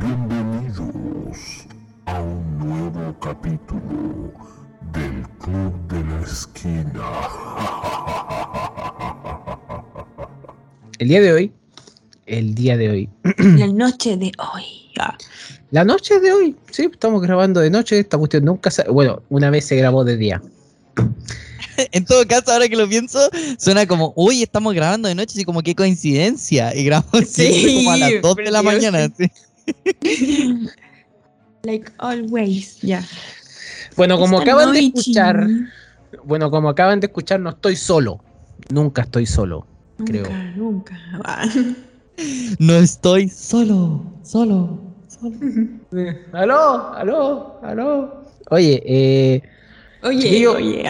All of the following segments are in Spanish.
Bienvenidos a un nuevo capítulo del Club de la Esquina. El día de hoy, el día de hoy, La noche de hoy. La noche de hoy, sí, estamos grabando de noche, esta cuestión nunca se, bueno, una vez se grabó de día. En todo caso, ahora que lo pienso, suena como, uy, estamos grabando de noche, así como qué coincidencia. Y grabamos Sí, siempre como a las 2 de la mañana. sí. Like always. Ya. Bueno, como Esta acaban de escuchar, bueno, como acaban de escuchar, no estoy solo. Nunca estoy solo, creo. Nunca, nunca. Ah. No estoy solo, solo, solo. Aló, aló, aló. Oye, eh, Oye, Chiquillo. oye.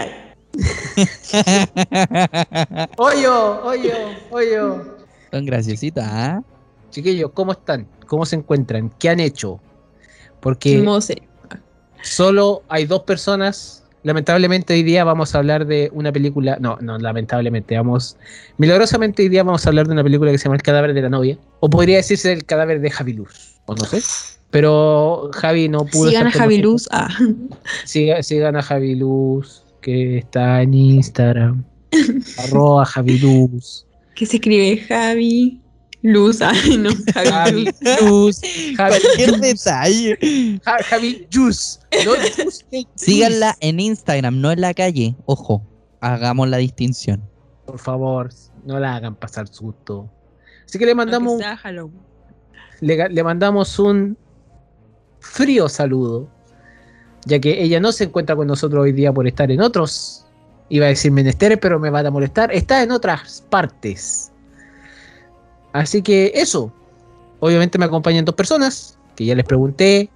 oyo, oyo, oyo. Son graciositas, ¿ah? Chiquillos, ¿cómo están? ¿Cómo se encuentran? ¿Qué han hecho? Porque solo hay dos personas. Lamentablemente hoy día vamos a hablar de una película. No, no, lamentablemente. Vamos. Milagrosamente hoy día vamos a hablar de una película que se llama El cadáver de la novia. O podría decirse El cadáver de Javi Luz. O no sé. Pero Javi no pudo. Si estar gana con Javi. Luz. Ah. Sí, sí gana Javi Luz. Que está en Instagram. arroba Javi Luz. Que se escribe Javi Luz. Ay, no. Javi Javi Luz. Javi, Cualquier detalle. Ja- Javi Luz. No Luz, Síganla en Instagram, no en la calle. Ojo, hagamos la distinción. Por favor, no la hagan pasar susto. Así que le mandamos, Halloween. le, le mandamos un frío saludo, ya que ella no se encuentra con nosotros hoy día por estar en otros, iba a decir menesteres, pero me van a molestar, está en otras partes. Así que eso, obviamente me acompañan dos personas, que ya les pregunté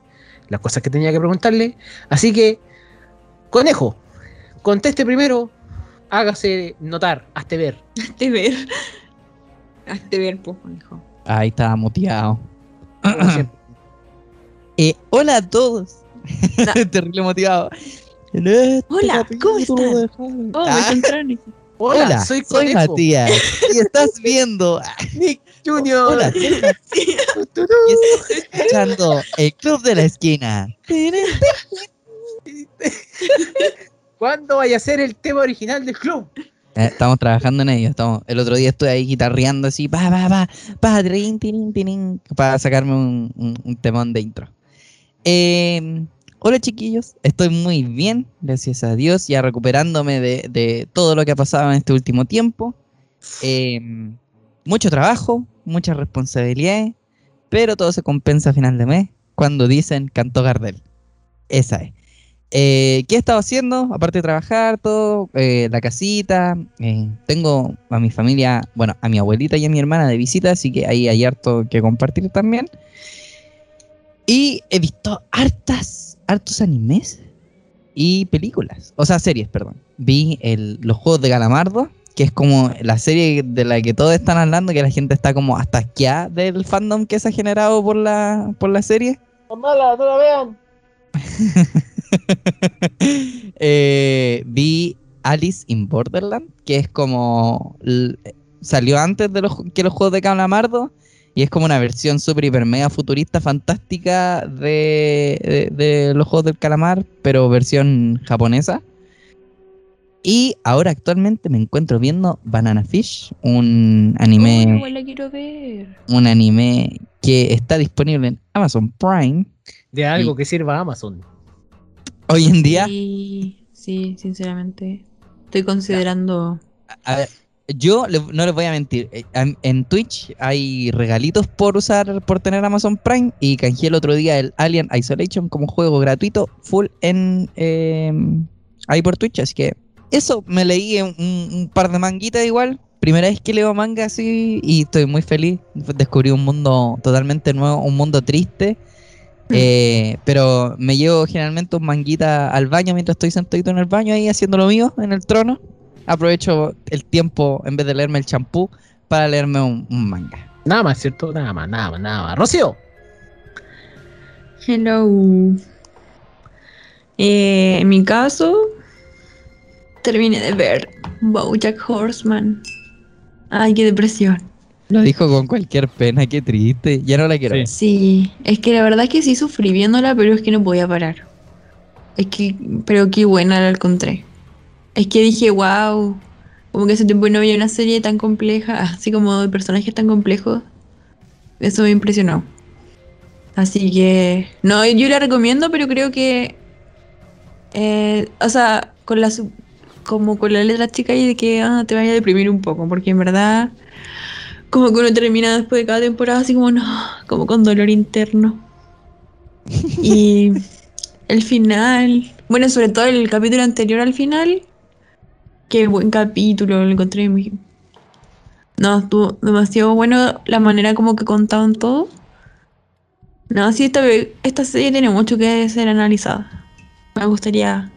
las cosas que tenía que preguntarle. Así que, conejo, conteste primero, hágase notar, hazte ver. Hazte ver. Hazte ver, pues, hijo. Ahí estaba motivado. Eh, hola a todos. Terrible motivado. Este Hola, ¿cómo Halloween. Oh, Ah, me encontraron. Hola, Hola, soy soy, Conejo. Matías. Y estás viendo. Nick Junior. Hola, escuchando el Club de la Esquina. ¿Cuándo vaya a ser el tema original del club? Eh, estamos trabajando en ello. Estamos, el otro día estuve ahí guitarreando así, pa, pa, pa, pa, trin, tirin, tirin, para sacarme un, un- un temón de intro. Eh, hola chiquillos, estoy muy bien, gracias a Dios, ya recuperándome de, de todo lo que ha pasado en este último tiempo. Eh, mucho trabajo, muchas responsabilidades, pero todo se compensa a final de mes cuando dicen cantó Gardel. Esa es. Eh, ¿Qué he estado haciendo? Aparte de trabajar, todo, eh, la casita. eh, tengo a mi familia, bueno, a mi abuelita y a mi hermana de visita, así que ahí hay harto que compartir también. Y he visto hartas, hartos animes y películas, o sea, series, perdón. Vi el- los Juegos de Calamardo, que es como la serie de la que todos están hablando, que la gente está como hasta asqueada del fandom que se ha generado por la, por la serie. mala, no la vean. Eh, vi Alice in Borderland, que es como. salió antes de los, que los juegos de Calamardo. Y es como una versión super, hiper, mega futurista, fantástica de, de- de los juegos del calamar, pero versión japonesa. Y ahora actualmente me encuentro viendo Banana Fish, un anime, igual la quiero ver. un anime que está disponible en Amazon Prime. De algo que sirva a Amazon. Hoy en día, Sí, sí, sinceramente. Estoy considerando. A ver, yo le- no les voy a mentir. eh, En, en Twitch hay regalitos por usar, por tener Amazon Prime y canjeé el otro día el Alien Isolation como juego gratuito, full en eh, ahí por Twitch. Así que eso, me leí un, un par de manguitas igual. Primera vez que leo manga así y estoy muy feliz. Descubrí un mundo totalmente nuevo, un mundo triste. Eh, pero me llevo generalmente un manguita al baño mientras estoy sentadito en el baño ahí haciendo lo mío en el trono aprovecho el tiempo en vez de leerme el champú para leerme un, un manga. Nada más, ¿cierto? Nada más, nada más, nada más. Rocío. Hello. Eh, en mi caso, terminé de ver Bojack Horseman. Ay, qué depresión. Lo dijo con cualquier pena, qué triste. Ya no la quiero. Sí. ver. Sí, es que la verdad es que sí sufrí viéndola, pero es que no podía parar. Es que, pero qué buena la encontré. Es que dije, wow, como que hace tiempo no había una serie tan compleja, así como de personajes tan complejos. Eso me impresionó. Así que, no, yo la recomiendo, pero creo que, eh, o sea, con la, como con la letra chica y de que ah, te vaya a deprimir un poco, porque en verdad como que uno termina después de cada temporada así como no, como con dolor interno. Y el final, bueno, sobre todo el capítulo anterior al final, qué buen capítulo, lo encontré muy... No, estuvo demasiado bueno la manera como que contaban todo. No, sí, esta, esta serie tiene mucho que ser analizada. Me gustaría...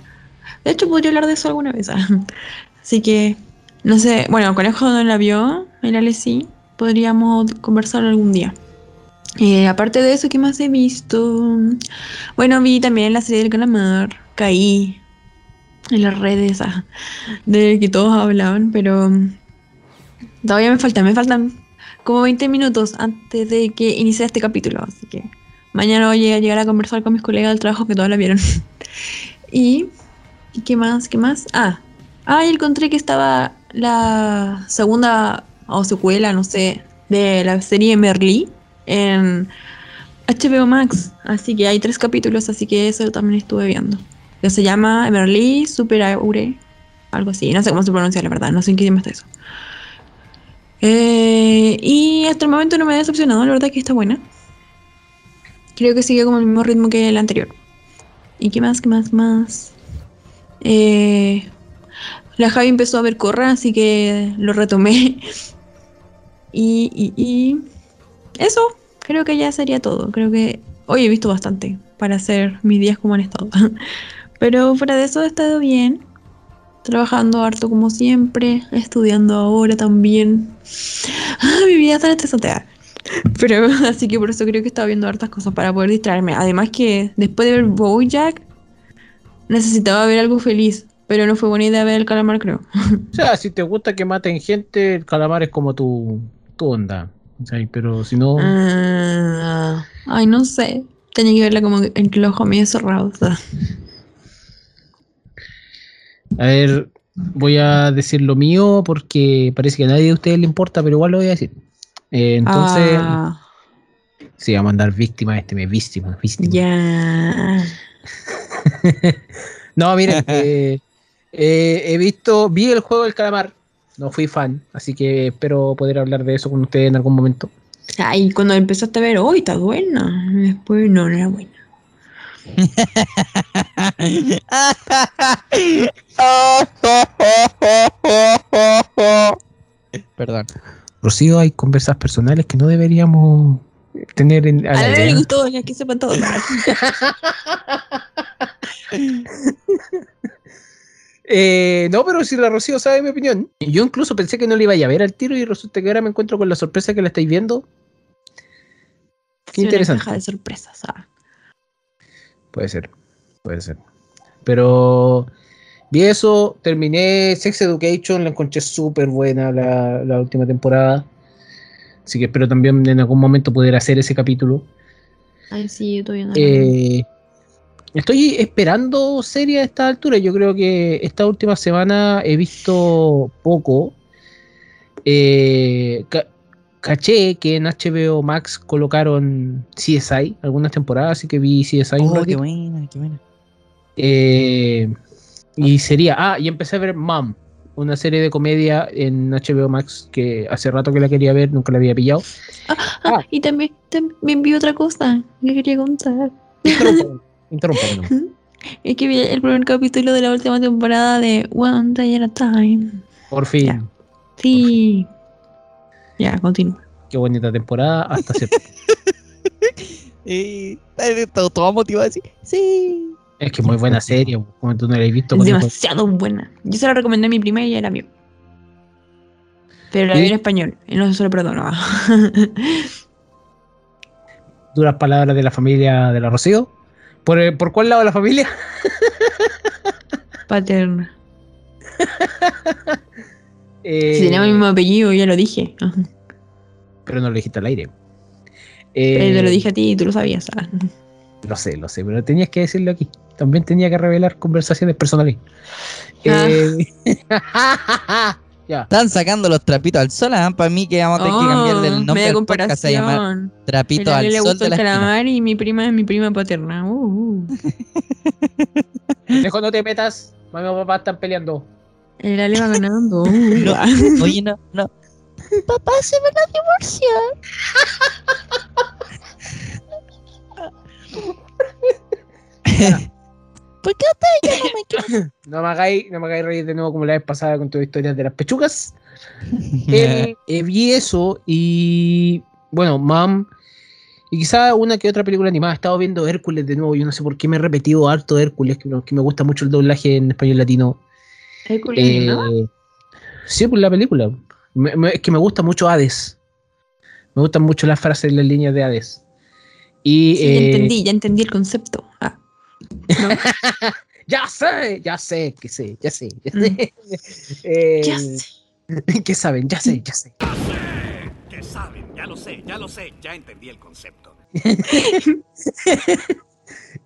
De hecho, podría hablar de eso alguna vez. Así que, no sé, bueno, Conejo no la vio, el Ale sí podríamos conversar algún día. Eh, aparte de eso, ¿qué más he visto? Bueno, vi también la serie del calamar. Caí en las redes ah, de que todos hablaban, pero todavía me faltan, me faltan como 20 minutos antes de que inicie este capítulo. Así que mañana voy a llegar a conversar con mis colegas del trabajo que todos la vieron. y, ¿y qué más? ¿Qué más? Ah, ah, encontré que estaba la segunda o secuela, no sé, de la serie Merlí en HBO Max. Así que hay tres capítulos, así que eso también estuve viendo. Que se llama Merlí Super Aure, algo así. No sé cómo se pronuncia, la verdad, no sé en qué idioma está eso. Eh, y hasta el momento no me ha decepcionado, la verdad que está buena. Creo que sigue como el mismo ritmo que el anterior. ¿Y qué más? ¿Qué más? Más. Eh, la Javi empezó a ver Corra, así que lo retomé. Y, eso, creo que ya sería todo. Creo que hoy he visto bastante para hacer mis días como han estado. Pero fuera de eso he estado bien. Trabajando harto como siempre, estudiando ahora también. Mi vida está estresante. Pero así que por eso creo que estaba viendo hartas cosas para poder distraerme. Además que después de ver Bojack necesitaba ver algo feliz. Pero no fue buena idea ver el calamar, creo. O sea, si te gusta que maten gente, el calamar es como tu, tu onda. Pero si no. Ah, ay, no sé. Tenía que verla como entre los ojos medio cerrados. A ver, voy a decir lo mío porque parece que a nadie de ustedes le importa, pero igual lo voy a decir. Eh, entonces, Ah, sí, vamos a mandar víctima este mes, víctima, víctima. ya. No, miren, eh, eh, he visto, vi el juego del calamar, no fui fan, así que espero poder hablar de eso con ustedes en algún momento. Ay, cuando empezaste a ver, hoy está buena. Después no, no era buena. Perdón. Rocío, hay conversas personales que no deberíamos tener en, A aire, nadie le gustó, ya que sepan todo. Eh, no, pero si la Rocío sabe mi opinión. Yo incluso pensé que no le iba a ver al tiro y resulta que ahora me encuentro con la sorpresa que la estáis viendo. Qué Sí, una interesante. caja de sorpresas. ah. Puede ser, puede ser. Pero vi eso, terminé Sex Education, la encontré súper buena la, la última temporada. Así que espero también en algún momento poder hacer ese capítulo. Ay, sí, yo todavía no. Eh, estoy esperando serie a esta altura. Yo creo que esta última semana he visto poco. Eh, ca- caché que en HBO Max colocaron CSI algunas temporadas, así que vi CSI Oh, qué buena, qué buena. Eh, y sería. Ah, y empecé a ver Mom, una serie de comedia en HBO Max que hace rato que la quería ver, nunca la había pillado. Ah, y también, también vi otra cosa que quería contar. Nomás. Es que vi el primer capítulo de la última temporada de One Day at a Time. Por fin. Ya. Sí. Ya, continúa. Qué bonita temporada hasta septiembre. Y eh, todo, todo motivado así. Sí. Es que muy buena serie, como tú no la has visto. Es el- demasiado buena. Yo se la recomendé a mi prima y ella la vio. Pero la ¿Sí? vi en español. Y no se lo perdono. duras palabras de la familia de la Rocío. ¿Por, eh, ¿por cuál lado de la familia? Paterna. Eh, Si tenemos el mismo apellido, ya lo dije. pero no lo dijiste al aire. Pero Eh, te lo dije a ti y tú lo sabías. ah. Lo sé, lo sé, pero tenías que decirlo aquí. También tenía que revelar conversaciones personales. Ah. Eh, ya. Están sacando los trapitos al sol, Para mí que vamos a tener que cambiarle Oh, el nombre podcast a llamar comparación. Trapito al le sol gustó de el la calamar y mi prima es mi prima paterna. Uh, uh. Dejo, no te metas. Mamá y papá están peleando. El Ale va ganando. Uh, No. va. Oye, no, no. Papá se van a divorciar. ¿Por qué ustedes ya no me quieren? No me hagáis, no me hagáis reír de nuevo como la vez pasada con tu historias de las pechugas. Eh, eh, vi eso y bueno, Mam y quizá una que otra película animada. He estado viendo Hércules de nuevo. Yo no sé por qué me he repetido harto de Hércules, que, que me gusta mucho el doblaje en español latino. Hércules Eh, animado. sí, pues la película. Me- me- es que me gusta mucho Hades. Me gustan mucho las frases y las líneas de Hades. Y, Sí, ya eh, entendí, ya entendí el concepto. Ah, Ya sé, ya sé, que sé, ya sé. Ya sé. Eh, ya sé. ¿Qué saben? Ya sé, ya sé. Que saben, ya lo sé, ya lo sé, ya entendí el concepto.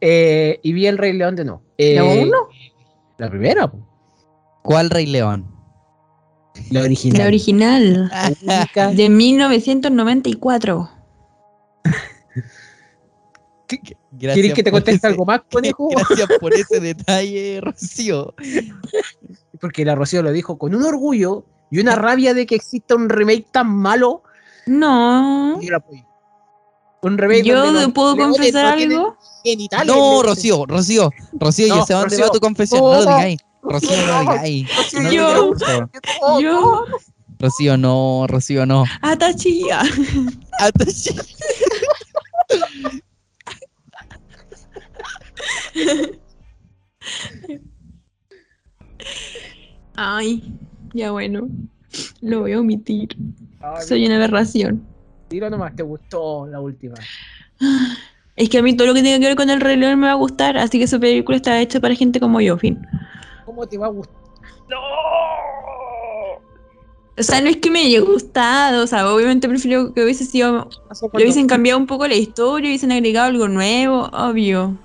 Eh, y vi el Rey León de no. ¿La uno? La primera. ¿Cuál Rey León? la original. La original. De 1994. Gracias ¿Quieres que te conteste ese- algo más, conejo? Gracias por ese detalle, Rocío. Porque la Rocío lo dijo con un orgullo y una rabia de que exista un remake tan malo. No. y yo la apoyo. Un remake Yo puedo confesar no algo. genitales. No, Rocío, Rocío, Rocío, No, yo sé a dónde Rocío. va tu confesión, no lo digáis. Rocío, no lo No, digáis. No lo Yo. Yo. Rocío, no, Rocío, no. Atachía. Atashi. Ay, ya bueno. Lo voy a omitir. Ay, Soy una aberración. Tiro nomás, te gustó la última. Es que a mí todo lo que tenga que ver con el Rey León me va a gustar, así que esa película está hecha para gente como yo, fin. ¿Cómo te va a gustar? ¡No! O sea, no es que me haya gustado, o sea, obviamente prefiero que hubiese sido, le hubiesen cambiado un poco la historia, hubiesen agregado algo nuevo, obvio.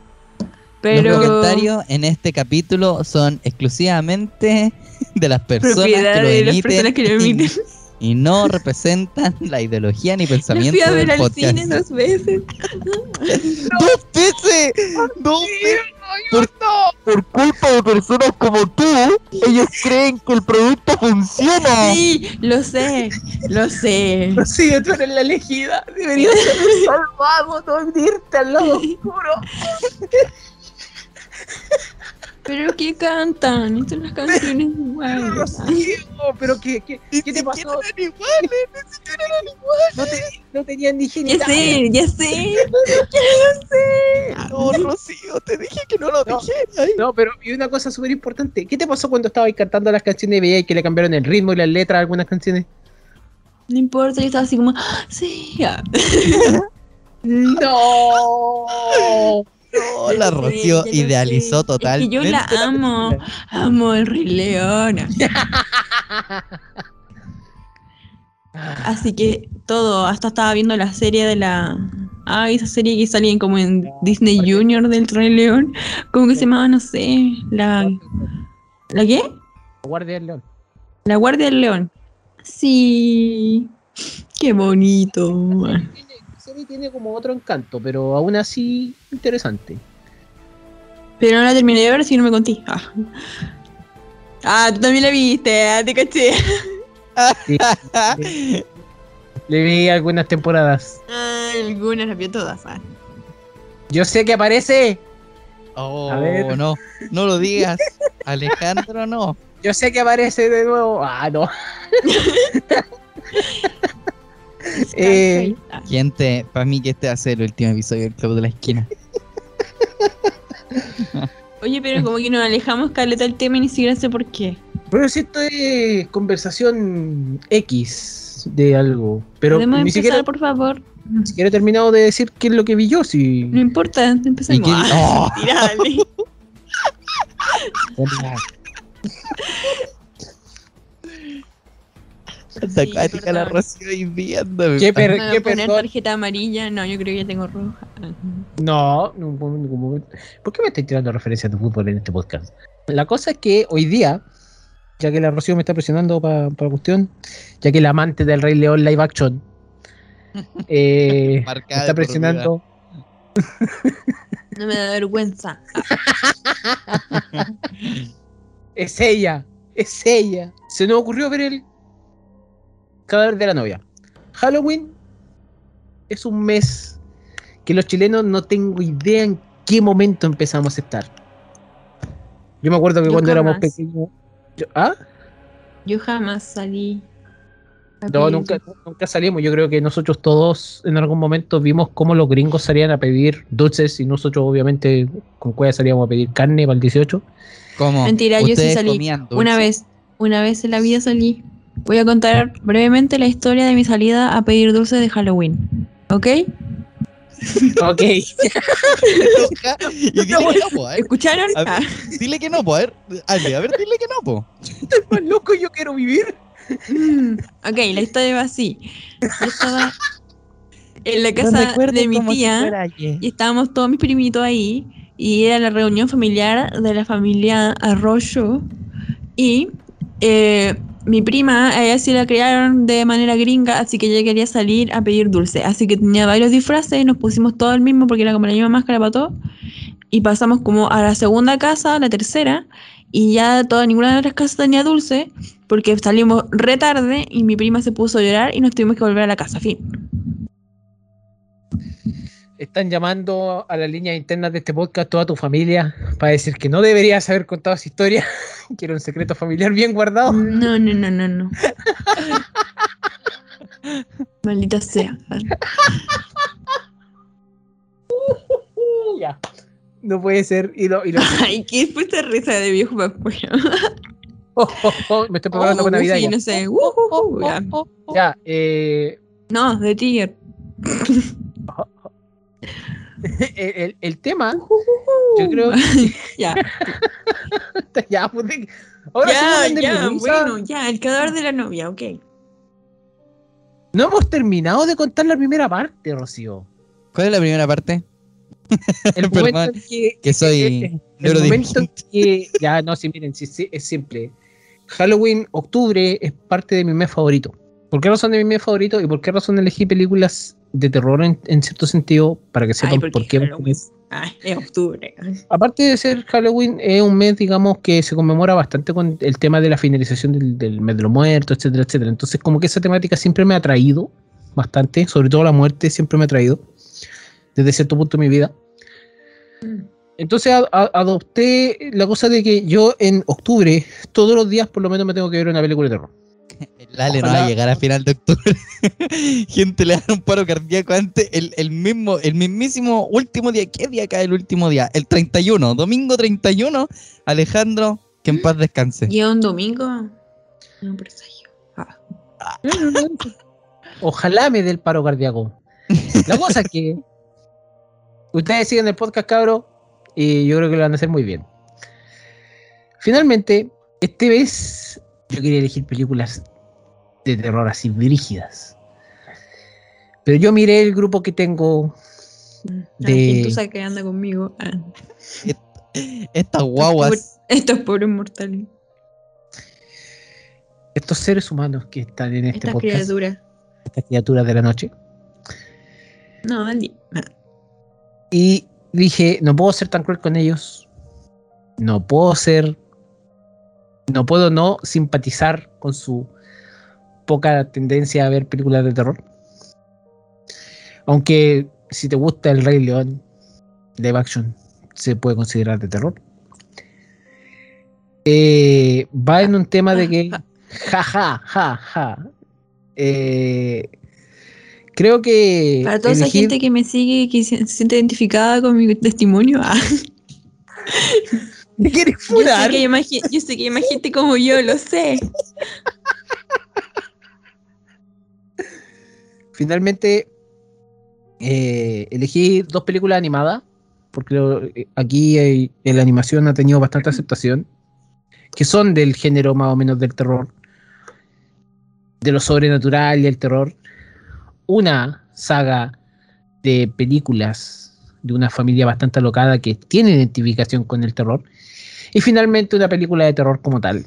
Pero Los comentarios en este capítulo son exclusivamente de las personas propiedad que lo de las emiten, personas que lo emiten. y no representan la ideología ni Me pensamiento fui a ver del al podcast. cine dos veces. ¡Dos veces! ¡Dos veces! Por, por culpa de personas como tú, ellos creen que el producto funciona. Sí, lo sé, lo sé. Sí, tú eres la elegida. Deberías haber salvado, no irte al lado oscuro. Pero ¿qué cantan? Estas son las canciones iguales. Rocío, pero ¿qué, qué, qué te pasó? No, te, no tenían ni Ya genitales. sé, ya sé, ya sé. No, Rocío, te dije que no lo No. dijeras. No, pero y una cosa súper importante. ¿Qué te pasó cuando estabas cantando las canciones y veías que le cambiaron el ritmo y las letras a algunas canciones? No importa, yo estaba así como, "Ah, sí, ya. ¡No! No, la Rocío idealizó sé. totalmente. Es que yo la amo, amo el Rey León. Así que todo, hasta estaba viendo la serie de la. Ah, esa serie que salía como en Disney Junior del Rey León. ¿Cómo que se llamaba? No sé. La. ¿La qué? Guardia del León. La Guardia del León. Sí. Qué bonito. Tiene- La serie tiene como otro encanto, pero aún así interesante. Pero no la terminé de ver, así que no me conté. Ah. Ah, tú también la viste, ah, te caché. Sí, le, le vi algunas temporadas. Ah, algunas las vio todas. ah. Yo sé que aparece. Oh, A ver. no, no lo digas. Alejandro, no. Yo sé que aparece de nuevo. Ah, no. Eh. Gente, para mí que este va a ser el último episodio del Club de la Esquina. Oye, pero como que nos alejamos caleta del tema y ni siquiera sé por qué. Pero si esto es conversación X de algo. Pero ¿Podemos ni empezar, siquiera, por favor? ni siquiera he terminado de decir qué es lo que vi yo. Si... No importa, ¿Y empezamos. qué- Ah, Oh. Sí, acuática la. Rocío y viéndome. ¿Qué per- qué poner tarjeta amarilla. No, yo creo que ya tengo roja. No, no, no, no, no. ¿por qué me estáis tirando referencias de fútbol en este podcast? La cosa es que hoy día, ya que la Rocío me está presionando para la cuestión, ya que el amante del Rey León live action eh, me está presionando, No me da vergüenza. es ella, es ella. Se nos ocurrió ver el cadáver de la novia. Halloween es un mes que los chilenos no tengo idea en qué momento empezamos a estar. Yo me acuerdo que Yo cuando éramos pequeños. yo- ¿Ah? Yo jamás salí. No, nunca, nunca salimos. Yo creo que nosotros todos en algún momento vimos cómo los gringos salían a pedir dulces y nosotros obviamente con cueva salíamos a pedir carne para el 18. ¿Cómo? Mentira, yo sí ¿Ustedes salí? Una vez, una vez en la vida salí. Voy a contar brevemente la historia de mi salida a pedir dulces de Halloween. ¿Ok? Ok. y dile que no, po, a ver. ¿Escucharon? A ver. Ah. Dile que no, po, a ver. Ale, a ver, dile que no, po. Más loco, yo quiero vivir. Mm, ok, la historia va así. Yo estaba en la casa de mi si tía y estábamos todos mis primitos ahí y era la reunión familiar de la familia Arroyo y eh, mi prima, a ella sí la criaron de manera gringa, así que ella quería salir a pedir dulce, así que tenía varios disfraces y nos pusimos todo el mismo porque era como la misma máscara para todos y pasamos como a la segunda casa, la tercera y ya toda ninguna de las casas tenía dulce porque salimos re tarde y mi prima se puso a llorar y nos tuvimos que volver a la casa, fin. Están llamando a las líneas internas de este podcast toda tu familia para decir que no deberías haber contado esa historia, que era un secreto familiar bien guardado. No, no, no, no, no. Maldita sea. Uh, ya. No puede ser. Y lo, y lo- Ay, qué fuerte risa de viejo pascuero. oh, oh, oh, me estoy preparando Oh, para Navidad. sí, ya. no sé. Uh, uh, uh, ya. Ya, eh, No, de Tiger. el, el- el tema, yo creo Ya, que ya, pues, ahora sí ya, bueno, ya, el cadáver de la novia, ok. No hemos terminado de contar la primera parte, Rocío. ¿Cuál es la primera parte? El momento en que, Que soy el momento que ya no, sí, miren, sí, sí, es simple. Halloween, octubre es parte de mi mes favorito. ¿Por qué razón de mi mes favorito y por qué razón elegí películas de terror en, en cierto sentido? Para que sepan Ay, por qué. Ay, es octubre. Aparte de ser Halloween, es un mes, digamos, que se conmemora bastante con el tema de la finalización del, del mes de los muertos, etcétera, etcétera. Entonces, como que esa temática siempre me ha atraído bastante, sobre todo la muerte siempre me ha atraído, desde cierto punto de mi vida. Entonces a- a- adopté la cosa de que yo en octubre, todos los días por lo menos me tengo que ver una película de terror. El Ale no va a llegar a final de octubre. Gente le da un paro cardíaco antes. El, el mismo, el mismísimo último día. ¿Qué día cae el último día? El 31. Domingo 31. Alejandro, que en paz descanse. ¿Y un domingo? No, presagio. Ah. Ojalá me dé el paro cardíaco. La cosa es que ustedes siguen el podcast, cabro, y yo creo que lo van a hacer muy bien. Finalmente, este vez yo quería elegir películas de terror así brígidas. Pero yo miré el grupo que tengo. La De- gentuza que anda conmigo. Ah. Estas guaguas. Estos pobres mortales. Estos seres humanos que están en este Estas podcast, criaturas. estas criaturas de la noche. No, Andy. Ah. Y dije, no puedo ser tan cruel con ellos. No puedo ser. No puedo no simpatizar con su poca tendencia a ver películas de terror. Aunque si te gusta el Rey León, live action, se puede considerar de terror. Eh, va en un tema de que. Ja, ja, ja, ja. Eh, creo que. Para toda esa gente que me sigue y que se, se siente identificada con mi testimonio, ah, ¿Me quieres yo, sé que hay yo sé que hay más gente como yo, lo sé. Finalmente eh, elegí dos películas animadas, porque eh, aquí eh, la animación ha tenido bastante aceptación, que son del género más o menos del terror. de lo sobrenatural y el terror, una saga de películas de una familia bastante alocada que tiene identificación con el terror, y finalmente una película de terror como tal,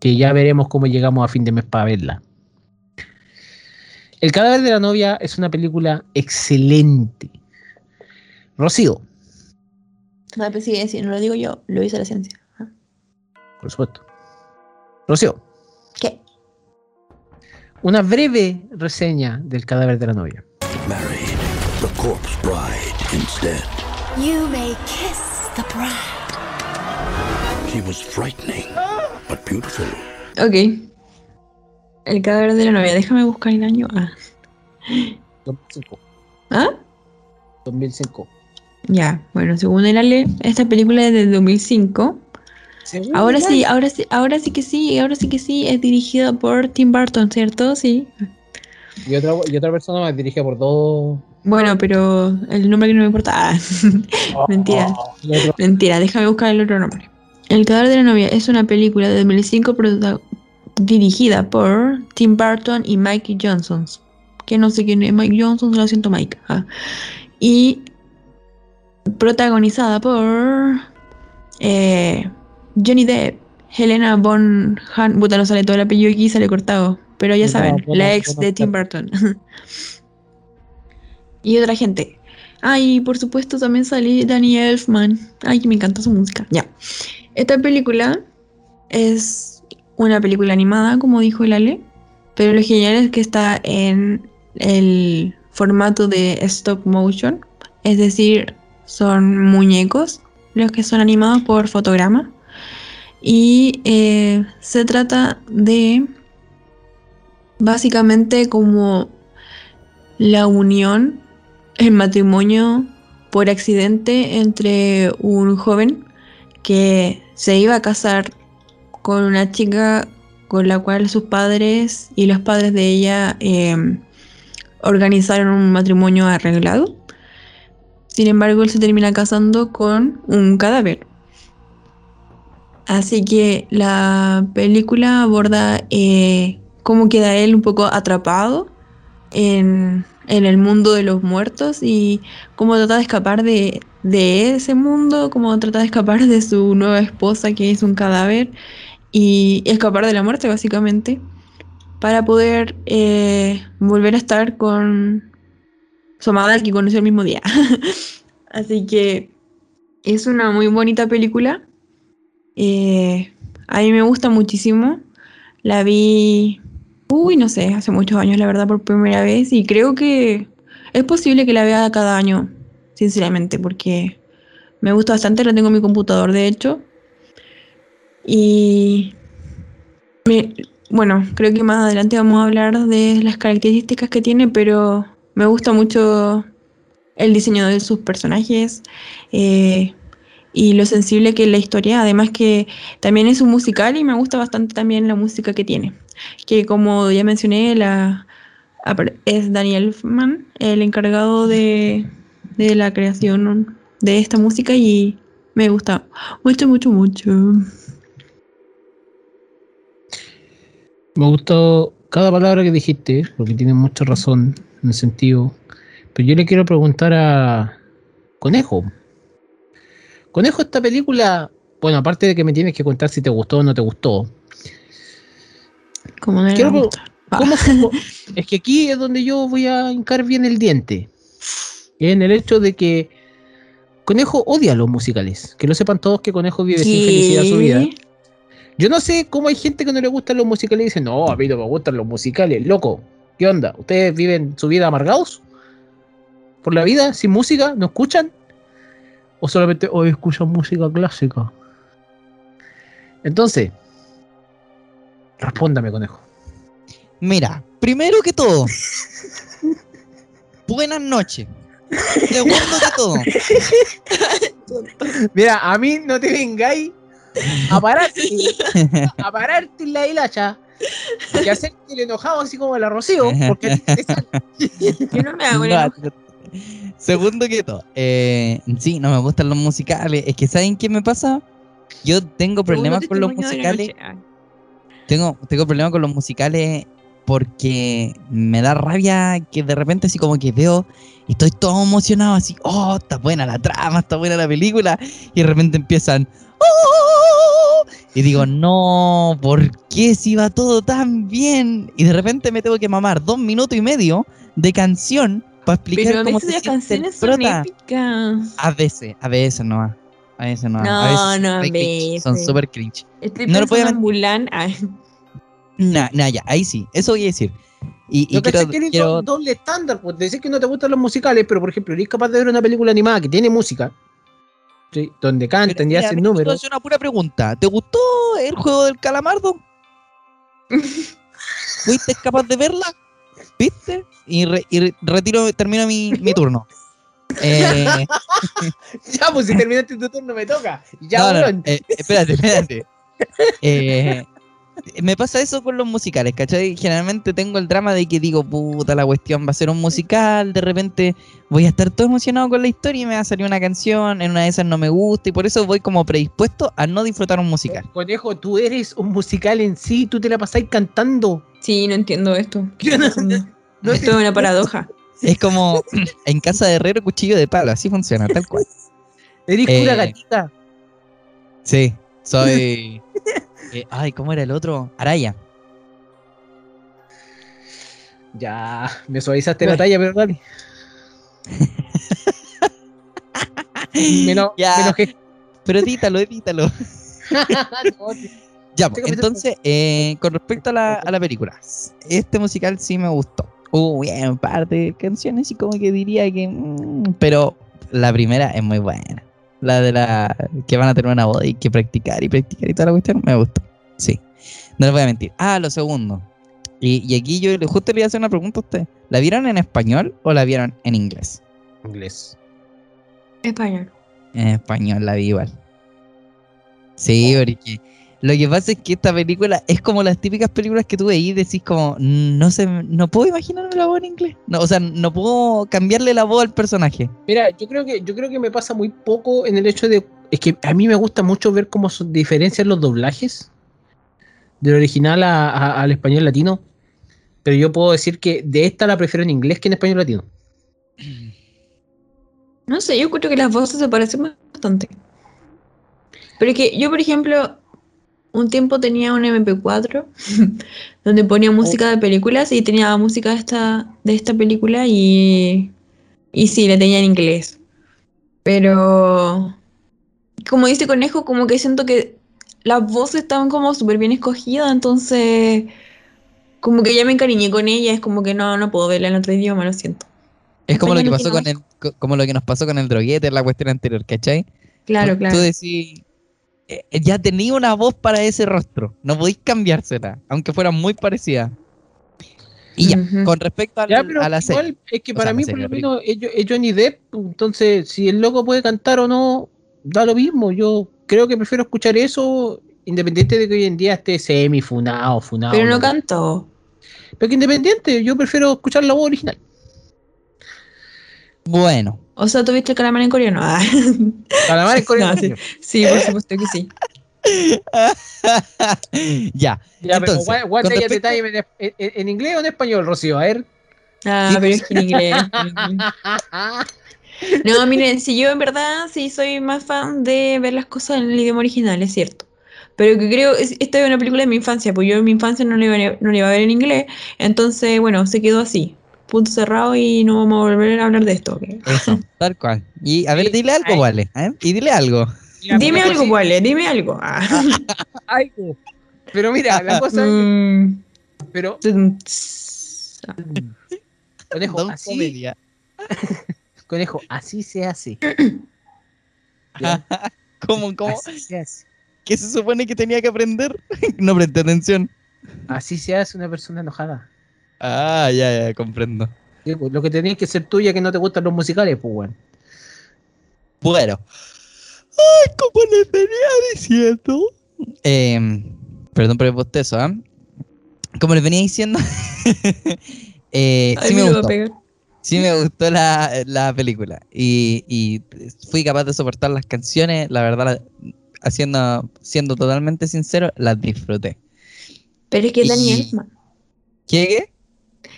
que ya veremos cómo llegamos a fin de mes para verla. El cadáver de la novia es una película excelente. Rocío, No, pues sí, sí, no lo digo yo, lo dice la ciencia. Ah. por supuesto. Rocío, ¿Qué? una breve reseña del cadáver de la novia. Married the corpse bride instead. You may kiss the bride. She was frightening, but beautiful. Ok. El cadáver de la novia, déjame buscar el año. Ah. 2005. ¿Ah? 2005. Ya, bueno, según el Ale, esta película es del 2005. Ahora sí, ahora sí, ahora sí que sí, ahora sí que sí, es dirigida por Tim Burton, ¿cierto? Sí. Y otra, y otra persona más dirigida por dos. Bueno, pero el nombre que no me importa. Ah, Mentira. Y otro- Mentira, déjame buscar el otro nombre. El cadáver de la novia es una película de 2005 prota- dirigida por Tim Burton y Mike Johnson. Que no sé quién es Mike Johnson, lo siento Mike. Ah. Y protagonizada por eh, Johnny Depp, Helena Bon Han. Puta, no sale todo el apellido aquí, sale cortado. Pero ya saben, la ex de Tim Burton. y otra gente. Ay, por supuesto también sale Danny Elfman. Ay, me encanta su música. Ya. Esta película es una película animada, como dijo el Ale. Pero lo genial es que está en el formato de stop motion. Es decir, son muñecos los que son animados por fotograma. Y eh, se trata de básicamente como la unión, el matrimonio por accidente entre un joven que se iba a casar con una chica con la cual sus padres y los padres de ella eh, organizaron un matrimonio arreglado. Sin embargo, él se termina casando con un cadáver. Así que la película aborda eh, cómo queda él un poco atrapado en, en el mundo de los muertos y cómo trata de escapar de, de ese mundo, cómo trata de escapar de su nueva esposa que es un cadáver y escapar de la muerte básicamente para poder eh, volver a estar con su amada que conoció el mismo día. Así que es una muy bonita película. Eh, a mí me gusta muchísimo. La vi, uy, no sé, hace muchos años, la verdad, por primera vez. Y creo que es posible que la vea cada año, sinceramente, porque me gusta bastante. La tengo en mi computador, de hecho. Y me- bueno, creo que más adelante vamos a hablar de las características que tiene, pero me gusta mucho el diseño de sus personajes eh, y lo sensible que es la historia. Además que también es un musical y me gusta bastante también la música que tiene. Que como ya mencioné, la, es Daniel Elfman, el encargado de, de la creación de esta música y me gusta mucho, mucho, mucho. Me gustó cada palabra que dijiste, porque tienes mucha razón en el sentido. Pero yo le quiero preguntar a Conejo. Conejo, esta película, bueno, aparte de que me tienes que contar si te gustó o no te gustó, Como no Quiero. Ah, es que aquí es donde yo voy a hincar bien el diente. En el hecho de que Conejo odia los musicales. Que lo sepan todos que Conejo vive sin felicidad su vida. Yo no sé cómo hay gente que no le gustan los musicales y dicen, no, a mí no me gustan los musicales, loco. ¿Qué onda? ¿Ustedes viven su vida amargados? ¿Por la vida? ¿Sin música? ¿No escuchan? ¿O solamente hoy escuchan música clásica? Entonces, respóndame, conejo. Mira, primero que todo, buenas noches. Segundo que todo, Mira, a mí no te vengáis a pararte, a pararte en la hilacha y hacerte el enojado así como el Rocío, porque. Yo no me hago el. Segundo que todo, eh, sí, no me gustan los musicales. Es que ¿saben qué me pasa? Yo tengo problemas con los musicales. Tengo, tengo problemas con los musicales porque me da rabia que de repente así como que veo y estoy todo emocionado así, oh, está buena la trama, está buena la película, y de repente empiezan, oh, y digo, no, ¿por qué si va todo tan bien? Y de repente me tengo que mamar dos minutos y medio de canción para explicar Pero a cómo veces se las canciones son épicas. A veces, a veces no. A veces no. No, a veces no, cringe, Son veces. súper cringe. Estoy No lo podía en Mulan. Nah, nah, ya, ahí sí, eso voy a decir. Y, y Lo que quiero, es que eres quiero- do- doble estándar, pues decir que no te gustan los musicales, pero por ejemplo, eres capaz de ver una película animada que tiene música, ¿sí? donde Pero cantan y mira, hacen números. hacer una pura pregunta. ¿Te gustó el juego del calamardo? ¿Fuiste capaz de verla? ¿Viste? Y, re- y re- retiro, termino mi, mi turno. Eh, Ya, pues si terminaste tu turno me toca. Ya, no, no, eh, espérate, espérate. Eh, me pasa eso con los musicales, ¿cachai? Generalmente tengo el drama de que digo, puta, la cuestión va a ser un musical, de repente voy a estar todo emocionado con la historia y me va a salir una canción, en una de esas no me gusta, y por eso voy como predispuesto a no disfrutar un musical. Conejo, tú eres un musical en sí, tú te la pasáis cantando. Sí, no entiendo esto. Esto es una paradoja. Es como en casa de herrero, cuchillo de palo, así funciona, tal cual. Eres Eh, gatita. Sí, soy... eh, ay, ¿cómo era el otro? Araya. Ya, me suavizaste la talla, pero dale. Menos, Ya. menos que. Pero edítalo, edítalo. No, Ya, pues, entonces, eh, con respecto a la, a la película, este musical sí me gustó. Hubo bien un par de canciones y como que diría que... mm, pero la primera es muy buena. La de la que van a tener una boda y que practicar y practicar y toda la cuestión, me gustó. Sí, no les voy a mentir. Ah, lo segundo. Y, y aquí yo le- justo le iba a hacer una pregunta a usted. ¿La vieron en español o la vieron en inglés? Inglés. Español. En español la vi igual. Sí, porque lo que pasa es que esta película es como las típicas películas que tú veís y decís como, no sé, no puedo imaginarme la voz en inglés. No, o sea, no puedo cambiarle la voz al personaje. Mira, yo creo que yo creo que me pasa muy poco en el hecho de es que a mí me gusta mucho ver cómo se diferencian los doblajes del original a- a- al español latino, pero yo puedo decir que de esta la prefiero en inglés que en español latino. No sé, yo creo que las voces se parecen bastante. Pero es que yo, por ejemplo, un tiempo tenía un MP4 donde ponía música de películas y tenía música de esta, de esta película y, y sí, la tenía en inglés. Pero, como dice Conejo, como que siento que las voces estaban como súper bien escogidas, entonces como que ya me encariñé con ella, es como que no, no puedo verla en otro idioma, lo siento. Es como lo que pasó con el, co- como lo que nos pasó con el droguete en la cuestión anterior, ¿cachai? Claro, claro. Tú decís, eh, ya tenía una voz para ese rostro, no podéis cambiársela, aunque fuera muy parecida. Y ya, con respecto al- Ya, pero a la serie. igual es que O para sea, mí por lo menos es, es Johnny Depp, entonces si el loco puede cantar o no, da lo mismo. Yo creo que prefiero escuchar eso independiente de que hoy en día esté semi funado, funado. Pero no ¿no? cantó. Pero que independiente, yo prefiero escuchar la voz original. Bueno, O sea, ¿tuviste el calamar en coreano? Ah, Calamar es coreano. No, sí. sí, por supuesto que sí. ya. Ya, pero what, what respecto- en, en- en inglés o en español, Rocío? A ver. Ah, Sí, pero pues. es que en inglés. No, miren, si yo en verdad sí soy más fan de ver las cosas en el idioma original, es cierto. Pero que creo, es- esta es una película de mi infancia, pues yo en mi infancia no la iba, a- no la iba a ver en inglés, entonces, bueno, se quedó así. Punto cerrado y no vamos a volver a hablar de esto. ¿ok? Eso, tal cual. Y a ver, dile algo, vale. ¿eh? Y dile algo. Mira, Dime algo, sí, Wale, dime algo. Ah. algo. Pero mira, la cosa es Mm, que- Pero, conejo, Don así, comedia. conejo, así se hace. ¿Cómo, cómo? Así se hace. ¿Qué se supone que tenía que aprender? no presté atención. Así se hace una persona enojada. Ah, ya, ya, comprendo. Sí, pues, Lo que tenías que ser tuya que no te gustan los musicales, pues bueno. Bueno. Ay, como les venía diciendo. Eh, perdón por el bostezo, ¿ah? Como les venía diciendo. eh, Ay, sí me gustó. Sí me gustó la, la película. Y, y fui capaz de soportar las canciones. La verdad, haciendo, siendo totalmente sincero, las disfruté. Pero es que Elfman. ¿Qué?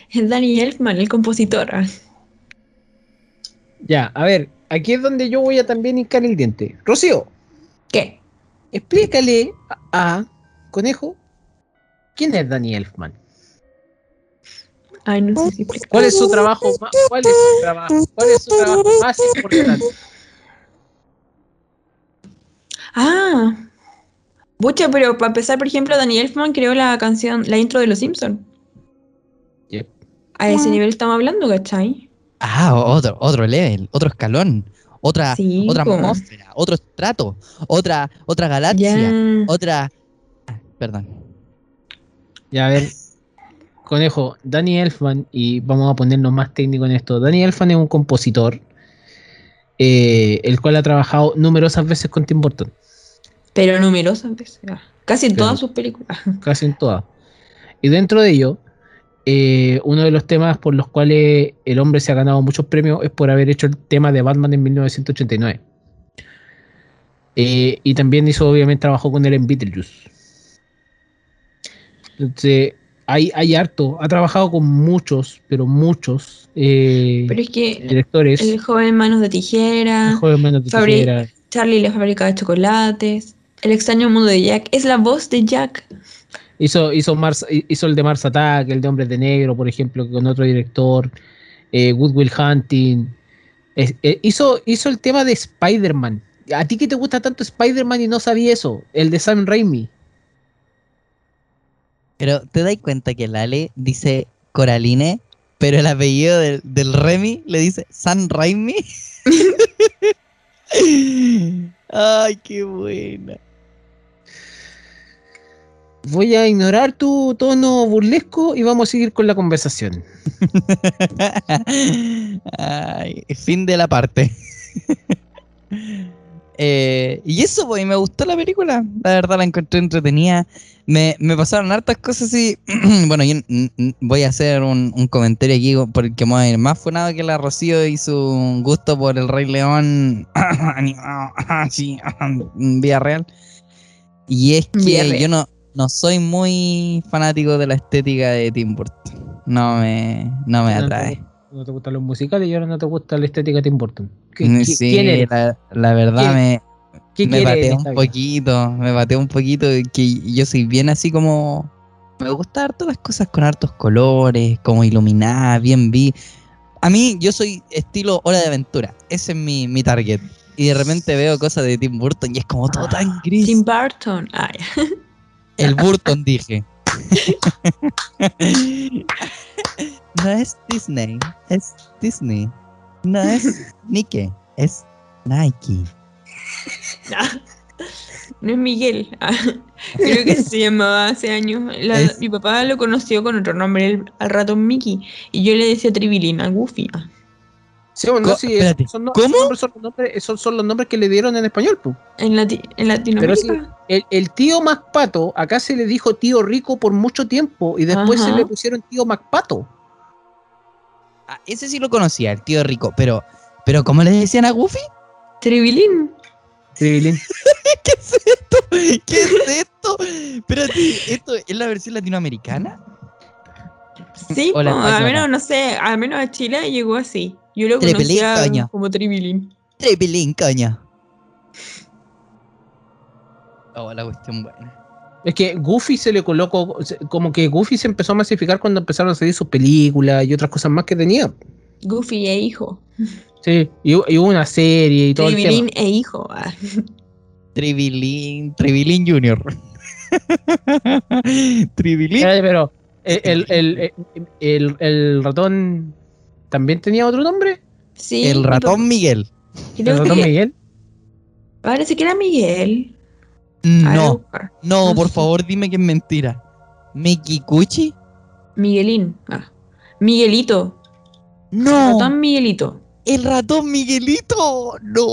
Es Danny Elfman, el compositor. Ya, a ver, aquí es donde yo voy a también hincar el diente. Rocío, ¿Qué? explícale a, a Conejo quién es Danny Elfman. Ay, no sé si. ¿Cuál es su trabajo? ma- ¿Cuál es su trabajo? ¿Cuál es su trabajo más importante? Ah. Bucha, pero para empezar, por ejemplo, Danny Elfman creó la canción, la intro de Los Simpsons. A ese nivel estamos hablando, ¿cachai? Ah, otro, otro level, otro escalón, otra, Sí, otra atmósfera, otro estrato, otra, otra galaxia, otra. Ah, Perdón. Ya, a ver, Conejo, Danny Elfman, y vamos a ponernos más técnico en esto. Danny Elfman es un compositor, eh, el cual ha trabajado numerosas veces con Tim Burton, Pero numerosas veces. ah, Casi en Pero- todas sus películas. casi en todas. Y dentro de ello, eh, uno de los temas por los cuales el hombre se ha ganado muchos premios es por haber hecho el tema de Batman en 1989. Eh, y también hizo, obviamente, trabajó con él en Beetlejuice. Entonces, hay, hay harto. Ha trabajado con muchos, pero muchos eh, Pero es que directores. el joven Manos de Tijera, El joven Manos de Fabri- Tijera. Charlie y la fábrica de chocolates, El extraño mundo de Jack, es la voz de Jack. Hizo, hizo, Mars, hizo el de Mars Attack, el de Hombres de Negro, por ejemplo, con otro director. Eh, Good Will Hunting. Es- eh, hizo, hizo el tema de Spider-Man. ¿A ti que te gusta tanto Spider-Man y no sabía eso? El de Sam Raimi. Pero te das cuenta que Lale dice Coraline, pero el apellido del, del Remy le dice San Raimi. Ay, qué buena. Voy a ignorar tu tono burlesco y vamos a seguir con la conversación. Ay, fin de la parte. Eh, y eso, pues, y me gustó la película. La verdad la encontré entretenida. Me, me pasaron hartas cosas y. bueno, yo voy a hacer un, un comentario aquí porque me voy a ir más funado que la Rocío y su gusto por el Rey León animado así, en vida real. Y es Vía que yo no, no soy muy fanático de la estética de Tim Burton. No me, no me No te atrae. No te gustan los musicales y ahora no te gusta la estética de Tim Burton. ¿Qué- Mm, sí, ¿Quién eres? La, la verdad ¿Quién- me, ¿Qué me esta un vida? poquito, me pateó un poquito que yo soy bien así como me gusta harto las cosas con hartos colores, como iluminadas, bien vi. A mí yo soy estilo hora de aventura, ese es mi, mi target. Y de repente veo cosas de Tim Burton y es como todo tan gris. Tim Burton. Ah, ya. El Burton dije. no es Disney, es Disney. No es Nike, es Nike. No es Miguel. Ah, creo que se llamaba hace años. La- Es- Mi papá lo conoció con otro nombre, el- al ratón Mickey. Y yo le decía Tribilín a Goofy. Ah, Sí, bueno, Co- sí, espérate, son, no- ¿cómo? esos son, los nombres, esos son los nombres que le dieron en español. pues. En, Lati- en Latinoamérica. El, el tío Macpato, acá se le dijo tío rico por mucho tiempo y después se le pusieron tío Macpato. Ah, ese sí lo conocía, el tío rico, pero, pero ¿cómo le decían a Goofy? Tribilín. Tribilín. ¿Qué es esto? ¿Qué es esto? Espérate, ¿esto es la versión latinoamericana? Sí, O la po, al menos, no sé, al menos a Chile llegó así. Yo lo Tribilín, conocía coño. como Tribilín. Trepilín, coño. Oh, la cuestión buena. Es que Goofy se le colocó, como que Goofy se empezó a masificar cuando empezaron a salir sus películas y otras cosas más que tenía. Goofy e hijo. Sí, y, hu- y hubo una serie y todo Tribilín e hijo. Ah, Tribilín, Tribilín Junior. Tribilín. Eh, pero el, el, el, el- el ratón también tenía otro nombre. Sí. El ratón Miguel. El ratón que Miguel. parece que era Miguel. No, no, No por sé. favor dime que es mentira. ¿Mickey Cuchi? Miguelín. Ah. Miguelito. No, Ratón Miguelito. el ratón Miguelito. No,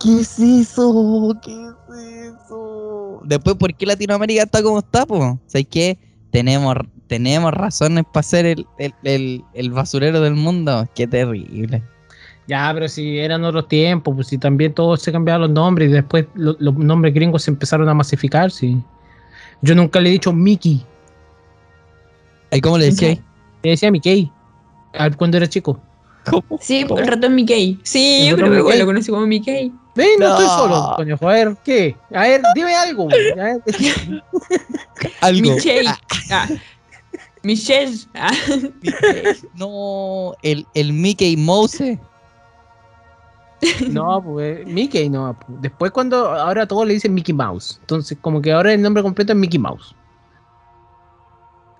¿qué es eso? ¿Qué es eso? Después, ¿por qué Latinoamérica está como está, po? ¿Sabes qué? Tenemos, tenemos razones para ser el, el, el, el basurero del mundo. Qué terrible. Ya, pero si eran otros tiempos, pues si también todos se cambiaban los nombres y después lo- los nombres gringos se empezaron a masificar, sí. Yo nunca le he dicho Mickey. ¿Y cómo le decía? Le decía Mickey. Cuando era chico. ¿Cómo? Sí, por el ratón Mickey. Sí, ¿El yo creo que Mickey? lo conocí como Mickey. Ven, no, estoy No. solo, conejo. A ver, ¿qué? A ver, dime algo. güey. A ver. Algo. Mickey. Ah. Michelle. Ah. No, el, el Mickey Mouse. No, pues Mickey no. pues. Después cuando ahora todos le dicen Mickey Mouse. Entonces como que ahora el nombre completo es Mickey Mouse.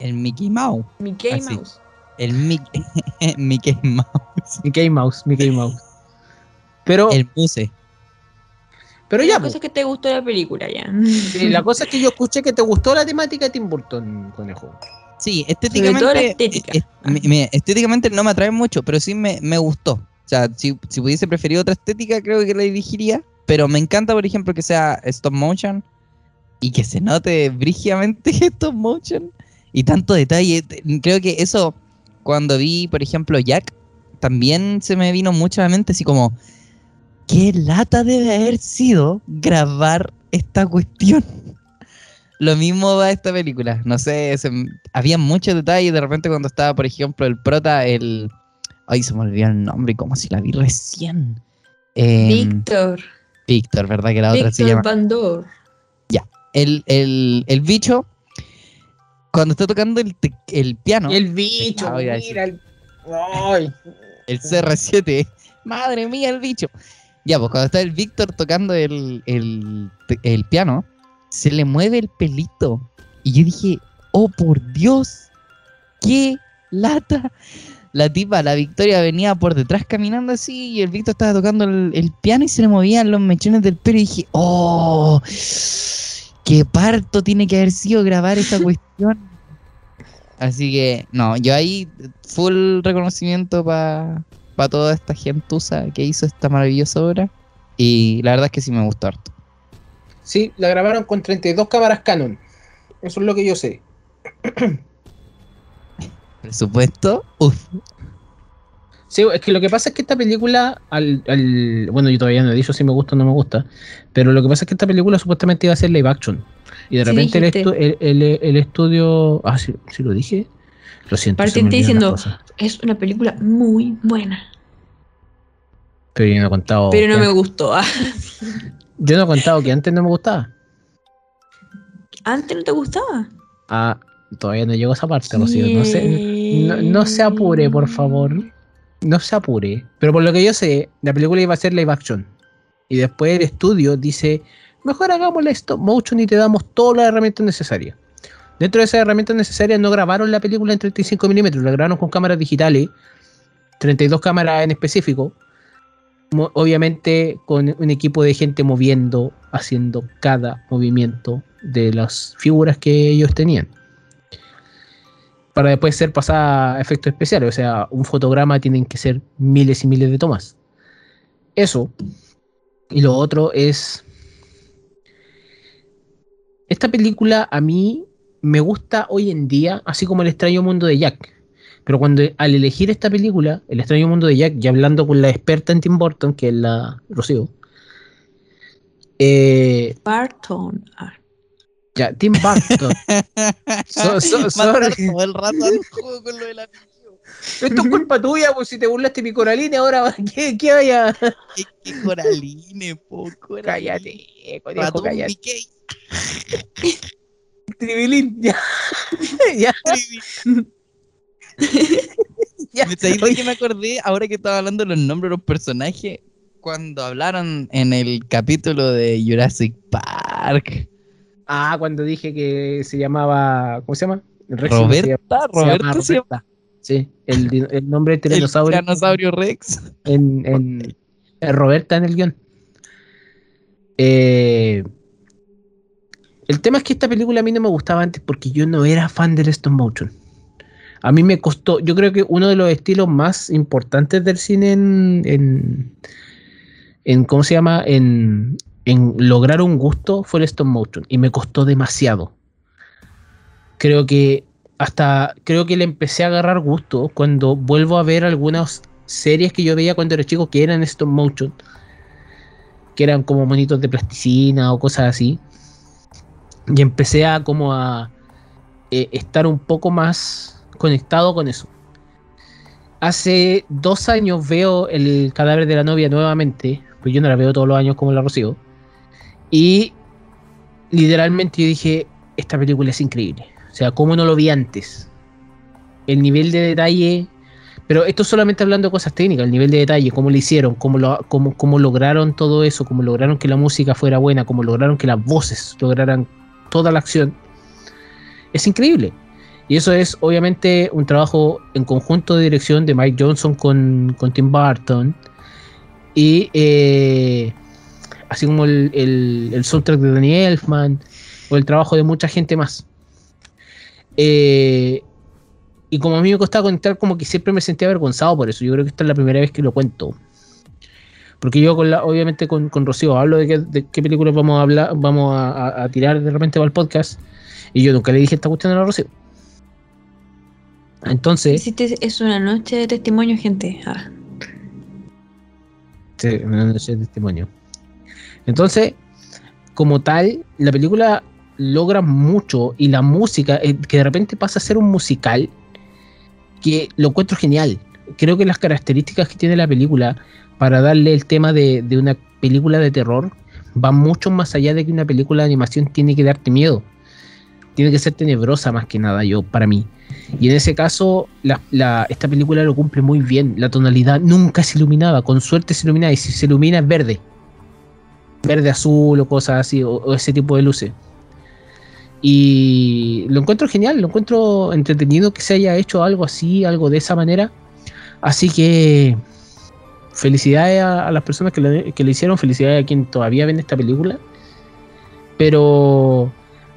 El Mickey Mouse. Mickey Así. Mouse. El Mickey, Mickey Mouse. Mickey Mouse, Mickey Mouse. Pero, El Muse. pero La ya, cosa pues, es que te gustó la película ya. sí, la cosa es que yo escuché que te gustó la temática de Tim Burton, conejo. Sí, Sobre la estéticamente. estética. eh, eh, me- me- estéticamente no me atrae mucho, pero sí me, me gustó. O sea, si, si pudiese preferir otra estética, creo que la elegiría. Pero me encanta, por ejemplo, que sea stop motion y que se note brígidamente stop motion y tanto detalle. Creo que eso, cuando vi, por ejemplo, Jack, también se me vino mucho a la mente, así como, qué lata debe haber sido grabar esta cuestión. Lo mismo va a esta película. No sé, se había muchos detalles. De repente, cuando estaba, por ejemplo, el prota, el. Ay, se me olvidó el nombre, como si la vi recién. Em, Víctor. Víctor, ¿verdad? Que la otra se Víctor llama. Bandor. El, el, el bicho, cuando está tocando el, el piano, el bicho, Ah, mira. El... Ay. el CR7. Madre mía, el bicho. Ya, pues cuando está el Víctor tocando el, el, el piano, se le mueve el pelito. Y yo dije, oh por Dios, qué lata. La tipa, la Victoria, venía por detrás caminando así y el Víctor estaba tocando el, piano y se le movían los mechones del pelo y dije, oh, qué parto tiene que haber sido grabar esta cuestión. Así que, no, yo ahí full reconocimiento para toda esta gentuza que hizo esta maravillosa obra. Y la verdad es que sí me gustó harto. Sí, la grabaron con 32 cámaras Canon. Eso es lo que yo sé. Presupuesto, uff. Sí, es que lo que pasa es que esta película, al, al- bueno, yo todavía no he dicho si me gusta o no me gusta, pero lo que pasa es que esta película supuestamente iba a ser live action. Y de Sí, repente el, dijiste. estu- el, el- el estudio... Ah, sí, sí lo dije. Lo siento. Partiste diciendo, es una película muy buena. Pero yo no he contado... Pero no me gustó. Yo no he contado que antes no me gustaba. ¿Antes no te gustaba? Ah, todavía no llego a esa parte, Rocío. No se, no, no se apure, por favor. No se apure. Pero por lo que yo sé, la película iba a ser live action. Y después el estudio dice, mejor hagámosla stop motion y te damos todas las herramientas necesarias. Dentro de esas herramientas necesarias no grabaron la película en 35 milímetros, la grabaron con cámaras digitales, 32 cámaras en específico. Obviamente con un equipo de gente moviendo, haciendo cada movimiento de las figuras que ellos tenían. Para después ser pasada a efectos especiales. O sea, un fotograma tienen que ser miles y miles de tomas. Eso. Y lo otro es. Esta película a mí me gusta hoy en día, así como El extraño mundo de Jack. Pero cuando al elegir esta película, El extraño mundo de Jack, y hablando con la experta en Tim Burton, que es la Rocío, eh, Barton. Ah, ya, Tim Burton. So- so- sorry. todo el rato al juego con lo de la Esto es culpa tuya, pues si te burlaste de mi Coraline, ahora ¿qué, qué vaya? ¿Qué, qué coraline, po, coraline. Cállate, conejo, cállate. Tribilín, ya. ya. ya. ¿Me sabéis de qué me acordé ahora que estaba hablando de los nombres de los personajes? Cuando hablaron en el capítulo de Jurassic Park. Ah, cuando dije que se llamaba. ¿Cómo se llama? Rex no se llama- Roberta, se llama Roberta se llama. Roberta. Sí, el, el nombre del El tiranosaurio tiranosaurio Rex. en, en- en Roberta en el guion. Eh, el tema es que esta película a mí no me gustaba antes porque yo no era fan del stop motion. A mí me costó, yo creo que uno de los estilos más importantes del cine en, en, en ¿cómo se llama? En, en lograr un gusto fue el stop motion y me costó demasiado. Creo que hasta, creo que le empecé a agarrar gusto cuando vuelvo a ver algunas series que yo veía cuando era chico que eran stop motion, que eran como monitos de plasticina o cosas así. Y empecé a como a eh, estar un poco más, conectado con eso. Hace dos años veo el cadáver de la novia nuevamente, pues yo no la veo todos los años como la Rocío. Y literalmente yo dije, esta película es increíble. O sea, ¿cómo no lo vi antes? El nivel de detalle, pero esto solamente hablando de cosas técnicas, el nivel de detalle, cómo lo hicieron, cómo, lo, cómo, cómo lograron todo eso, cómo lograron que la música fuera buena, cómo lograron que las voces lograran toda la acción. Es increíble. Y eso es obviamente un trabajo en conjunto de dirección de Mike Johnson con, Tim Burton. Y eh, así como el, el, el soundtrack de Danny Elfman o el trabajo de mucha gente más. Eh, y como a mí me costaba conectar, como que siempre me sentía avergonzado por eso. Yo creo que esta es la primera vez que lo cuento. Porque yo, obviamente, con, con Rocío hablo de, qué- películas vamos a hablar, vamos a tirar de repente para el podcast. Y yo nunca le dije esta cuestión a la Rocío. Entonces, es una noche de testimonio, gente. Ah. Sí, una noche de testimonio. Entonces, como tal, la película logra mucho y la música, eh, que de repente pasa a ser un musical, que lo encuentro genial. Creo que las características que tiene la película para darle el tema de, de una película de terror van mucho más allá de que una película de animación tiene que darte miedo. Tiene que ser tenebrosa más que nada, yo, para mí. Y en ese caso, esta película lo cumple muy bien. La tonalidad nunca es iluminada, con suerte se ilumina, y si se ilumina es verde. Verde, azul o cosas así, o, ese tipo de luces. Y lo encuentro genial, lo encuentro entretenido que se haya hecho algo así, algo de esa manera. Así que felicidades a, a las personas que le, que le hicieron, felicidades a quien todavía ven esta película. Pero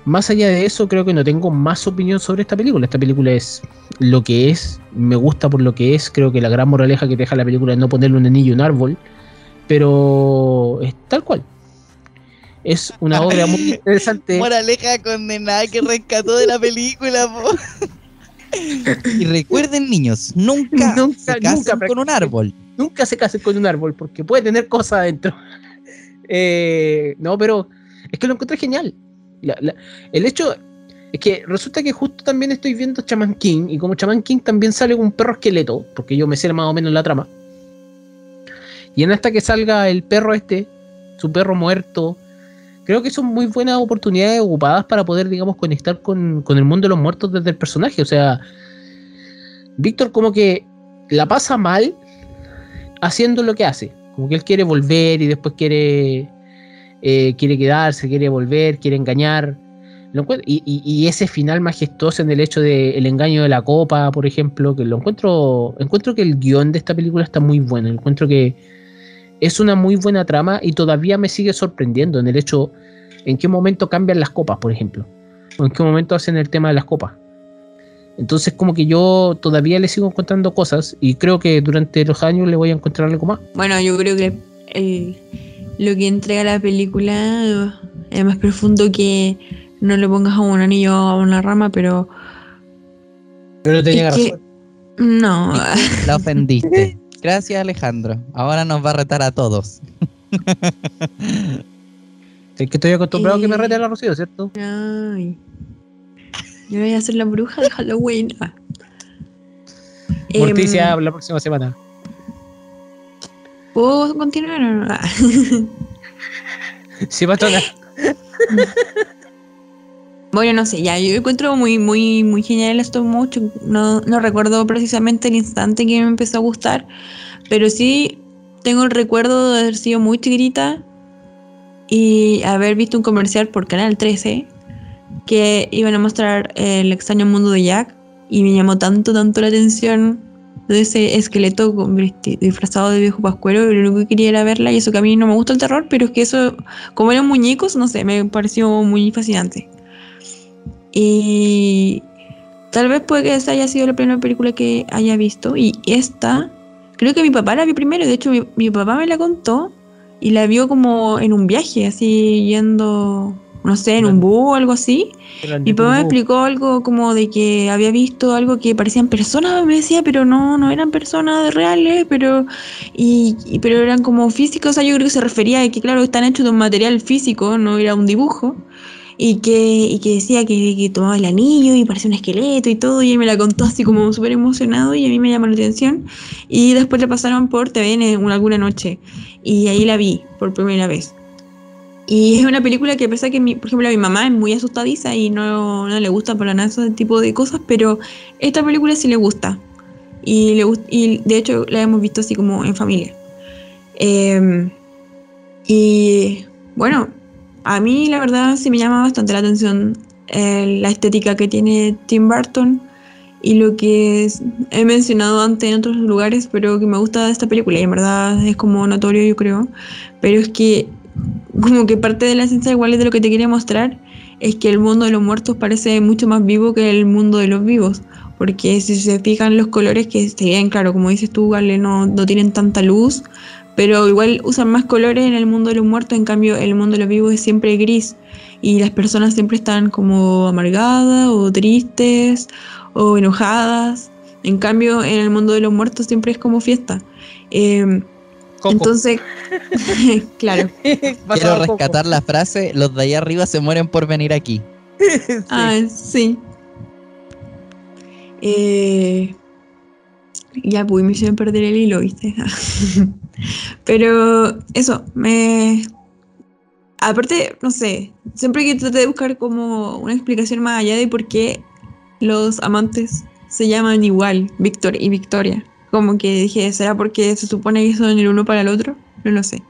más allá de eso, creo que no tengo más opinión sobre esta película. Esta película es lo que es, me gusta por lo que es. Creo que la gran moraleja que te deja la película es no ponerle un anillo a un árbol, pero es tal cual. Es una obra muy interesante. Moraleja condenada que rescató de la película, po. Y recuerden, niños, nunca, Nunca, se casen nunca con un árbol. Nunca se casen con un árbol porque puede tener cosas adentro. Eh, no, pero es que lo encontré genial. El hecho es que resulta que justo también estoy viendo Chaman King y como Chaman King también sale un perro esqueleto, porque yo me sé más o menos la trama. Y en esta que salga el perro este, su perro muerto, creo que son muy buenas oportunidades ocupadas para poder, digamos, conectar con, con el mundo de los muertos desde el personaje. O sea, Víctor como que la pasa mal haciendo lo que hace. Como que él quiere volver y después quiere, eh, quiere quedarse, quiere volver, quiere engañar. Y, ese final majestuoso en el hecho del engaño de la copa, por ejemplo, que lo encuentro, encuentro que el guion de esta película está muy bueno. Encuentro que es una muy buena trama y todavía me sigue sorprendiendo en el hecho en qué momento cambian las copas, por ejemplo. O en qué momento hacen el tema de las copas. Entonces como que yo todavía le sigo encontrando cosas y creo que durante los años le voy a encontrar algo más. Bueno, yo creo que lo que entrega la película es más profundo que no le pongas a un anillo a una rama, pero Pero tenía que- razón. no. La ofendiste. Gracias, Alejandro. Ahora nos va a retar a todos. Es que estoy acostumbrado a que me Eh. rete la Rocío, ¿cierto? Ay. Yo voy a ser la bruja de Halloween. Morticia la próxima semana. ¿Puedo continuar o no? Ah. Sí, patrona. Bueno, no sé, ya, yo encuentro muy, muy, muy genial esto mucho. No, no recuerdo precisamente el instante que me empezó a gustar, pero sí tengo el recuerdo de haber sido muy chiquitita y haber visto un comercial por Canal 13 que iban a mostrar el extraño mundo de Jack y me llamó tanto, tanto la atención de ese esqueleto disfrazado de viejo pascuero lo único que quería era verla y eso que a mí no me gusta el terror, pero es que eso, como eran muñecos, no sé, me pareció muy fascinante. Y tal vez puede que esta haya sido la primera película que haya visto. Y esta, creo que mi papá la vio primero. De hecho, mi, mi papá me la contó y la vio como en un viaje, así yendo, no sé, en un bus o algo así. Mi papá me explicó algo como de que había visto algo que parecían personas, me decía, pero no, no eran personas reales, pero, y, y- pero eran como físicos. O sea, yo creo que se refería a que, claro, están hechos de un material físico, no era un dibujo. y que, y que decía que, que tomaba el anillo y parecía un esqueleto y todo, y él me la contó así como súper emocionado y a mí me llamó la atención. Y después la pasaron por TVN en alguna noche y ahí la vi por primera vez. Y es una película que a pesar que, mi, por ejemplo, mi mamá es muy asustadiza y no, no le gusta para nada ese tipo de cosas, pero esta película sí le gusta. Y, le, y de hecho la hemos visto así como en familia. Eh, y bueno, a mí la verdad sí me llama bastante la atención eh, la estética que tiene Tim Burton y lo que he mencionado antes en otros lugares, pero que me gusta de esta película y en verdad es como notorio yo creo, pero es que como que parte de la esencia igual de lo que te quería mostrar es que el mundo de los muertos parece mucho más vivo que el mundo de los vivos. Porque si se fijan los colores que se ven, claro, como dices tú, Gale, no, no tienen tanta luz, pero igual usan más colores en el mundo de los muertos, en cambio el mundo de los vivos es siempre gris y las personas siempre están como amargadas o tristes o enojadas. En cambio en el mundo de los muertos siempre es como fiesta. Eh, Coco. entonces, claro. Quiero Coco. rescatar la frase, los de allá arriba se mueren por venir aquí. Sí. Ah, sí. Eh, ya, pues me hicieron perder el hilo, ¿viste? Pero eso, me... Aparte, no sé, siempre que traté de buscar como una explicación más allá de por qué los amantes se llaman igual, Víctor y Victoria. Como que dije, ¿será porque se supone que son el uno para el otro? No lo sé.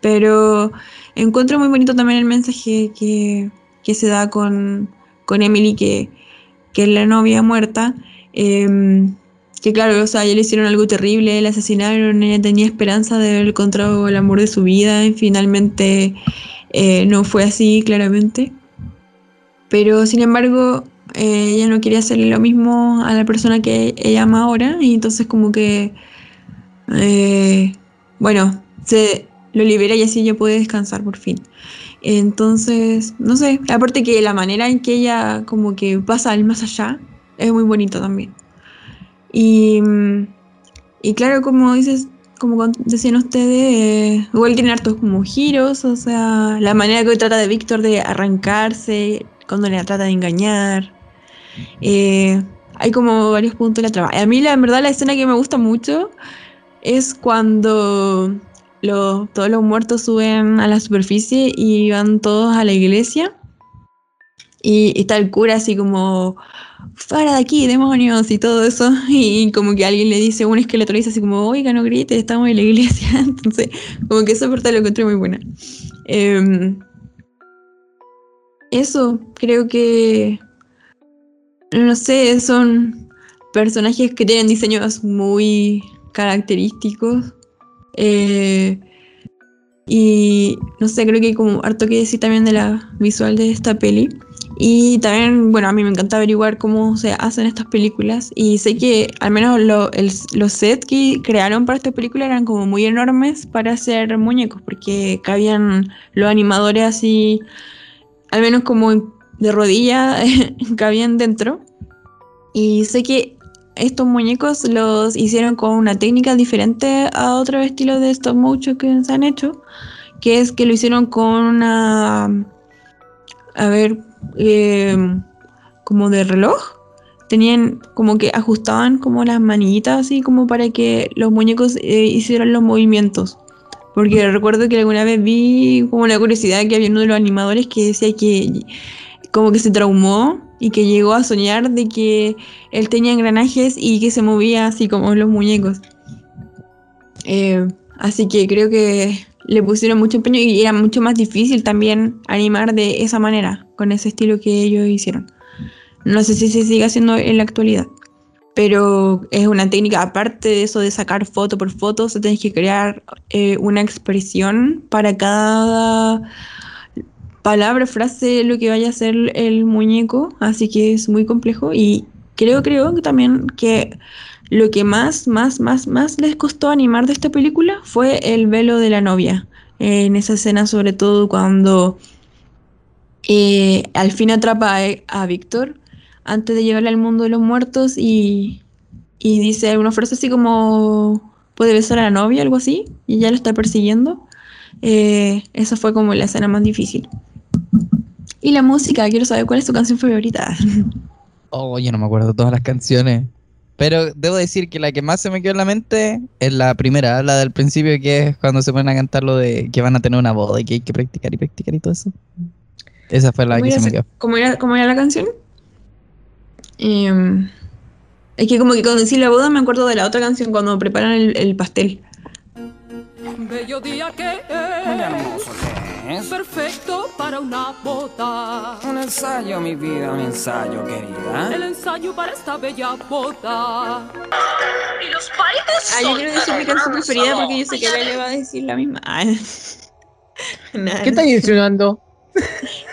Pero encuentro muy bonito también el mensaje que, que se da con, con Emily, que, que es la novia muerta. em, que claro, o sea, ya le hicieron algo terrible, la asesinaron, ella tenía esperanza de haber encontrado el amor de su vida y finalmente eh, no fue así, claramente. Pero sin embargo, eh, ella no quería hacerle lo mismo a la persona que ella ama ahora y entonces como que, eh, bueno, se lo libera y así ella puede descansar por fin. Entonces, no sé, aparte que la manera en que ella como que pasa al más allá es muy bonita también. Y, mm, y claro, como dices, como decían ustedes, eh, igual tiene hartos como giros, o sea, la manera que trata de Víctor de arrancarse, cuando le trata de engañar. Eh, hay como varios puntos de la trama. A mí, la en verdad, la escena que me gusta mucho es cuando todos los muertos suben a la superficie y van todos a la iglesia. Y está el cura así como, fuera de aquí, demonios y todo eso. Y como que alguien le dice, un esqueleto le dice así como, oiga, no grites, estamos en la iglesia. Entonces, como que esa parte lo encontré muy buena. Em, eso, creo que, no sé, son personajes que tienen diseños muy característicos. Eh, y no sé, creo que hay como harto que decir también de la visual de esta peli. Y también, bueno, a mí me encanta averiguar cómo se hacen estas películas. Y sé que al menos los sets que crearon para esta película eran como muy enormes para hacer muñecos, porque cabían los animadores así, al menos como en- de rodilla, cabían dentro. Y sé que estos muñecos los hicieron con una técnica diferente a otros estilos de stop motion que se han hecho, que es que lo hicieron con una, a ver, eh, como de reloj. Tenían como que ajustaban como las manillitas así como para que los muñecos eh, hicieran los movimientos. Porque recuerdo que alguna vez vi como una curiosidad que había uno de los animadores que decía que como que se traumó y que llegó a soñar de que él tenía engranajes y que se movía así como los muñecos. Eh, así que creo que le pusieron mucho empeño y era mucho más difícil también animar de esa manera, con ese estilo que ellos hicieron. No sé si se sigue haciendo en la actualidad, pero es una técnica, aparte de eso de sacar foto por foto, se tiene que crear eh, una expresión para cada palabra, frase, lo que vaya a ser el muñeco, así que es muy complejo y creo, creo que también que lo que más, más, más, más les costó animar de esta película fue el velo de la novia. En esa escena, sobre todo cuando eh, al fin atrapa a, a Víctor antes de llevarle al mundo de los muertos y, y dice alguna frase así como puede besar a la novia, algo así, y ya lo está persiguiendo. Eh, esa fue como la escena más difícil. Y la música, quiero saber cuál es tu canción favorita. Oh, yo no me acuerdo todas las canciones. Pero debo decir que la que más se me quedó en la mente es la primera, la del principio, que es cuando se ponen a cantar lo de que van a tener una boda y que hay que practicar y practicar y todo eso. Esa fue la ¿Cómo que se me quedó. cómo era- cómo era la canción? Em, es que como que cuando decís la boda me acuerdo de la otra canción cuando preparan el, el pastel. Bello día que Muy es, hermoso es. perfecto para una boda. Un ensayo, mi vida, un ensayo, querida. El ensayo para esta bella boda. Ah, yo quiero decir mi canción preferida porque yo sé que ella le va a decir la misma. Nada, ¿Qué estás insinuando?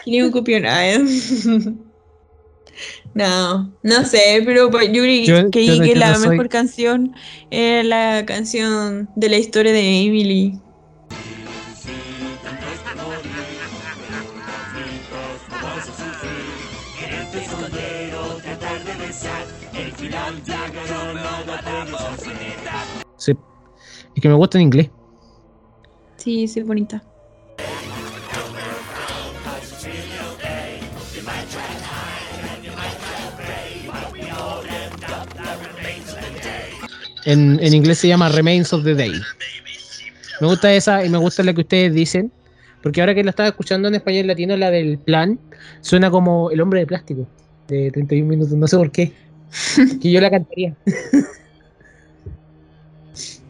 Tiene un copión. No, no sé, pero pues, yo creo Yo- que, yo no que la soy- mejor canción es la canción de la historia de Emily. Que me gusta en inglés. Sí, sí, es bonita. En, en inglés se llama Remains of the Day. Me gusta esa y me gusta la que ustedes dicen. Porque ahora que la estaba escuchando en español latino, la del plan, suena como El hombre de plástico. De 31 minutos, no sé por qué. que yo la cantaría.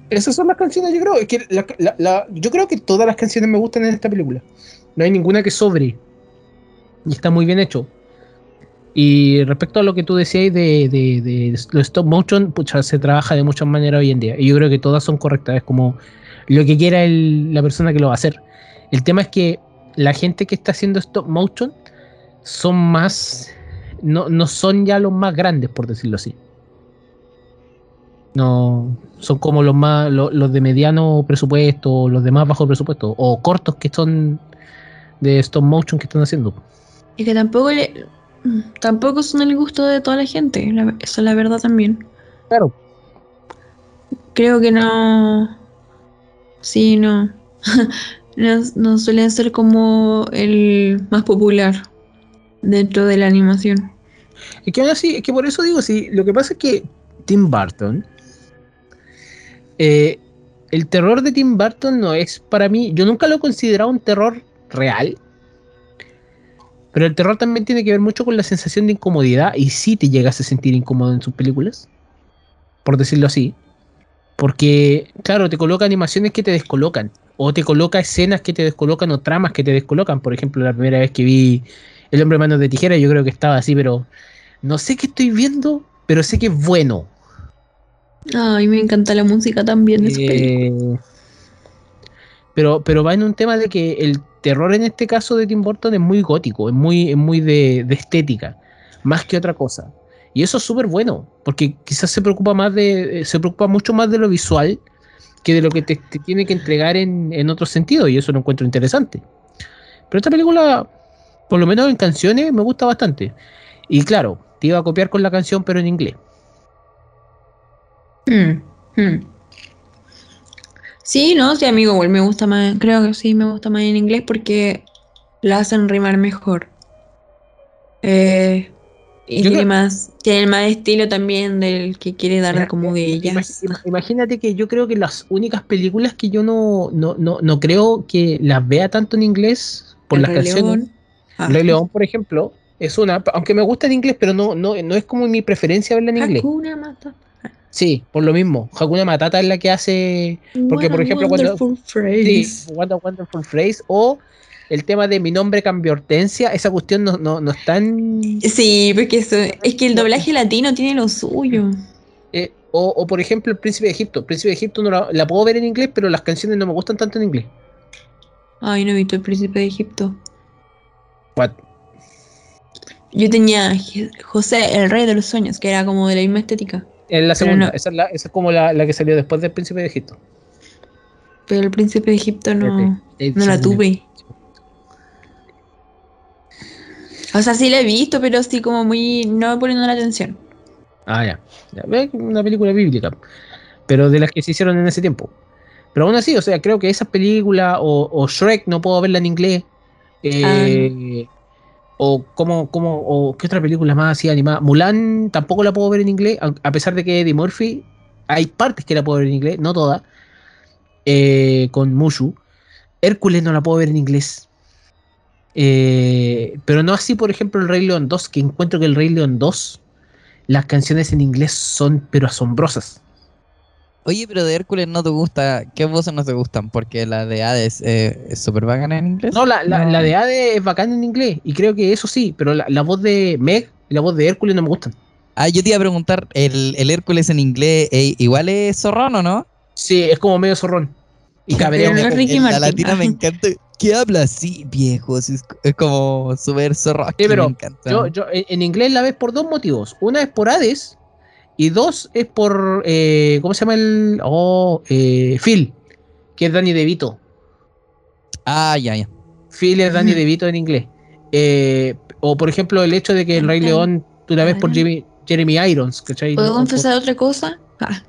Esas son las canciones, yo creo. Es que la- la- yo creo que todas las canciones me gustan en esta película. No hay ninguna que sobre. Y está muy bien hecho. Y respecto a lo que tú decías de, de, de lo stop motion, pucha, se trabaja de muchas maneras hoy en día. Y yo creo que todas son correctas. Es como lo que quiera el- la persona que lo va a hacer. El tema es que la gente que está haciendo stop motion son más. No, no son ya los más grandes, por decirlo así. No. Son como los más. lo- Los, de mediano presupuesto, los de más bajo presupuesto. O cortos que son de stop motion que están haciendo. Y que tampoco le, tampoco son el gusto de toda la gente. la- esa es la verdad también. Claro. Creo que no. Sí, no. no. no suelen ser como el más popular dentro de la animación. Es que aún así, es que por eso digo, sí, lo que pasa es que Tim Burton, eh, el terror de Tim Burton no es para mí, yo nunca lo he considerado un terror real, pero el terror también tiene que ver mucho con la sensación de incomodidad y sí te llegas a sentir incómodo en sus películas, por decirlo así, porque claro, te coloca animaciones que te descolocan, o te coloca escenas que te descolocan o tramas que te descolocan, por ejemplo, la primera vez que vi El hombre manos de tijera, yo creo que estaba así, pero no sé qué estoy viendo, pero sé que es bueno. Ay, me encanta la música también. Eh, pero, pero va en un tema de que el terror en este caso de Tim Burton es muy gótico, es muy, es muy de, de estética, más que otra cosa. Y eso es súper bueno, porque quizás se preocupa más de, eh, se preocupa mucho más de lo visual que de lo que te, te tiene que entregar en, en otro sentido, y eso lo encuentro interesante. Pero esta película, por lo menos en canciones, me gusta bastante. Y claro, te iba a copiar con la canción, pero en inglés. Hmm, hmm. Sí, no, sí, amigo, me gusta más, creo que sí, me gusta más en inglés porque la hacen rimar mejor. Eh, y Yo tiene creo- más, tiene más estilo también del que quiere dar Mira, como de eh, ellas. imag- Imagínate que yo creo que las únicas películas que yo no, no, no, no creo que las vea tanto en inglés por El las Rey canciones. León. Ah. Rey León, por ejemplo, es una, aunque me gusta en inglés, pero no, no, no es como mi preferencia verla en inglés. Sí, por lo mismo. Hakuna Matata es la que hace Porque, What por ejemplo, cuando- wonderful sí, phrase. What a Wonderful Phrase o el tema de mi nombre cambia Hortensia, esa cuestión no, no, no es tan... Sí, porque eso, es que el doblaje latino tiene lo suyo. eh, o, o, por ejemplo el Príncipe de Egipto. El Príncipe de Egipto no la, la puedo ver en inglés, pero las canciones no me gustan tanto en inglés. Ay, no he visto el príncipe de Egipto. What? Yo tenía José, el rey de los sueños, que era como de la misma estética. Es la segunda, no- esa, es la- esa es como la, la que salió después del Príncipe de Egipto. Pero el príncipe de Egipto no, no la tuve. O sea, sí la he visto, pero sí como muy... No poniendo la atención. Ah, ya. ya. Una película bíblica. Pero de las que se hicieron en ese tiempo. Pero aún así, o sea, creo que esa película o, o Shrek no puedo verla en inglés. Eh, O como, como, o qué otra película más así animada. Mulan tampoco la puedo ver en inglés, a a pesar de que Eddie Murphy, hay partes que la puedo ver en inglés, no todas. eh, con Mushu. Hércules no la puedo ver en inglés. Eh, pero no así, por ejemplo, el Rey León 2, que encuentro que el Rey León 2, las canciones en inglés son pero asombrosas. Oye, pero de Hércules no te gusta. ¿Qué voces no te gustan? Porque la de Hades eh, es súper bacana en inglés. No, la, la, No. la de Ade es bacán en inglés, y creo que eso sí, pero la, la voz de Meg y la voz de Hércules no me gustan. Ah, yo te iba a preguntar, ¿el, el Hércules en inglés eh, igual es zorrón o no? Sí, es como medio zorrón. Y En la latina me encanta. ¿Qué habla así, viejos? Es, es como súper zorro. Sí, pero me encanta. Yo, yo, en en inglés la ves por dos motivos. Una es por Hades y dos es por. eh, ¿Cómo se llama el.? Oh, eh, Phil, que es Danny DeVito. Ah, ya, ya. Phil es Danny. DeVito en inglés. Eh, o por ejemplo, el hecho de que el Rey. León tú la ves por. Jeremy, Irons, ¿cachai? ¿Puedo confesar otra cosa? Ah,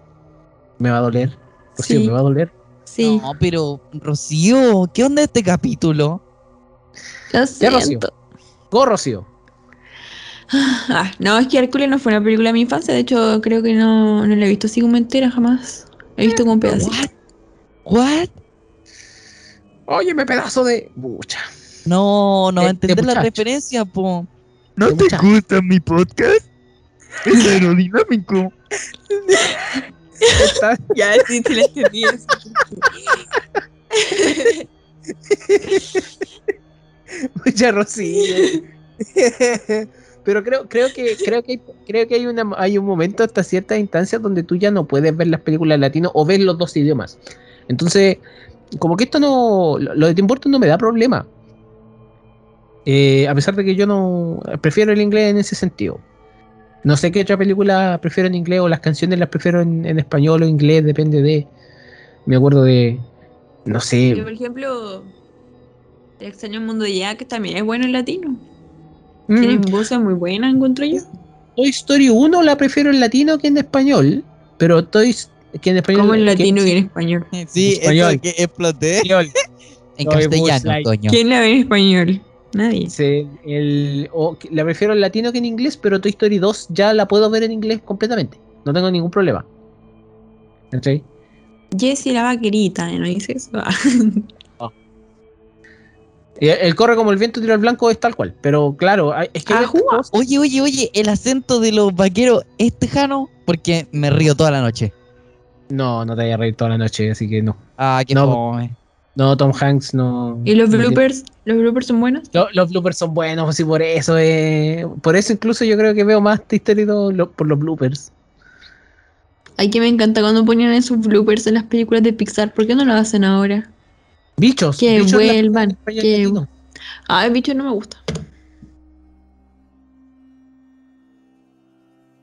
Me va a doler. Rocío, Sí. me va a doler. sí, No, pero, Rocío, ¿qué onda este capítulo? lo Ya, Rocío. siento. Go, Rocío. Ah, no, es que Hércules no fue una película de mi infancia. De hecho, creo que no, no la he visto así como entera jamás. La he visto como un pedacito. What? What? Óyeme, pedazo de. Bucha. No, no va a De- de entender la referencia, po. ¿No te gusta mi podcast? Es aerodinámico. Ya, sí, te la entendí. Mucha Rocío. Pero creo, creo que, creo que, hay, creo que hay, una, hay un momento hasta ciertas instancias donde tú ya no puedes ver las películas en latino o ver los dos idiomas. Entonces, como que esto no. Lo de Tim Burton no me da problema. Eh, a pesar de que yo no. Prefiero el inglés en ese sentido. No sé qué otra película prefiero en inglés o las canciones las prefiero en, en español o inglés, depende de. Me acuerdo de. No sé. Yo, por ejemplo, El extraño mundo de Jack también es bueno en latino. Mm, Tiene voces muy buenas, encuentro yo. Toy Story 1 la prefiero en latino que en español, pero Toy que en español Como en que- latino y sí, en español. Sí, Español. que exploté. español. En castellano, coño. ¿Quién la ve en español? Nadie. Sí, el- o que- la prefiero en latino que en inglés, pero Toy Story 2 ya la puedo ver en inglés completamente. No tengo ningún problema. ¿Cachai? Jessie la vaquerita, ¿no dice eso? Ah. Y El, el corre como el viento tiro al blanco es tal cual, pero claro, es que cosas- Oye, oye, oye, el acento de los vaqueros es tejano porque me río toda la noche. No, no te vayas a reír toda la noche, así que no. Ah, qué No. fome. No, Tom Hanks no. ¿Y los no bloopers? ¿Los bloopers son buenos? Lo- Los, bloopers son buenos, así por eso. eh, por eso incluso yo creo que veo más Toy Story 2 lo- por los bloopers. Ay, que me encanta cuando ponían esos bloopers en las películas de Pixar. ¿Por qué no lo hacen ahora? Bichos. Que bichos vuelvan. Que... latino. Ah, el bicho no me gusta.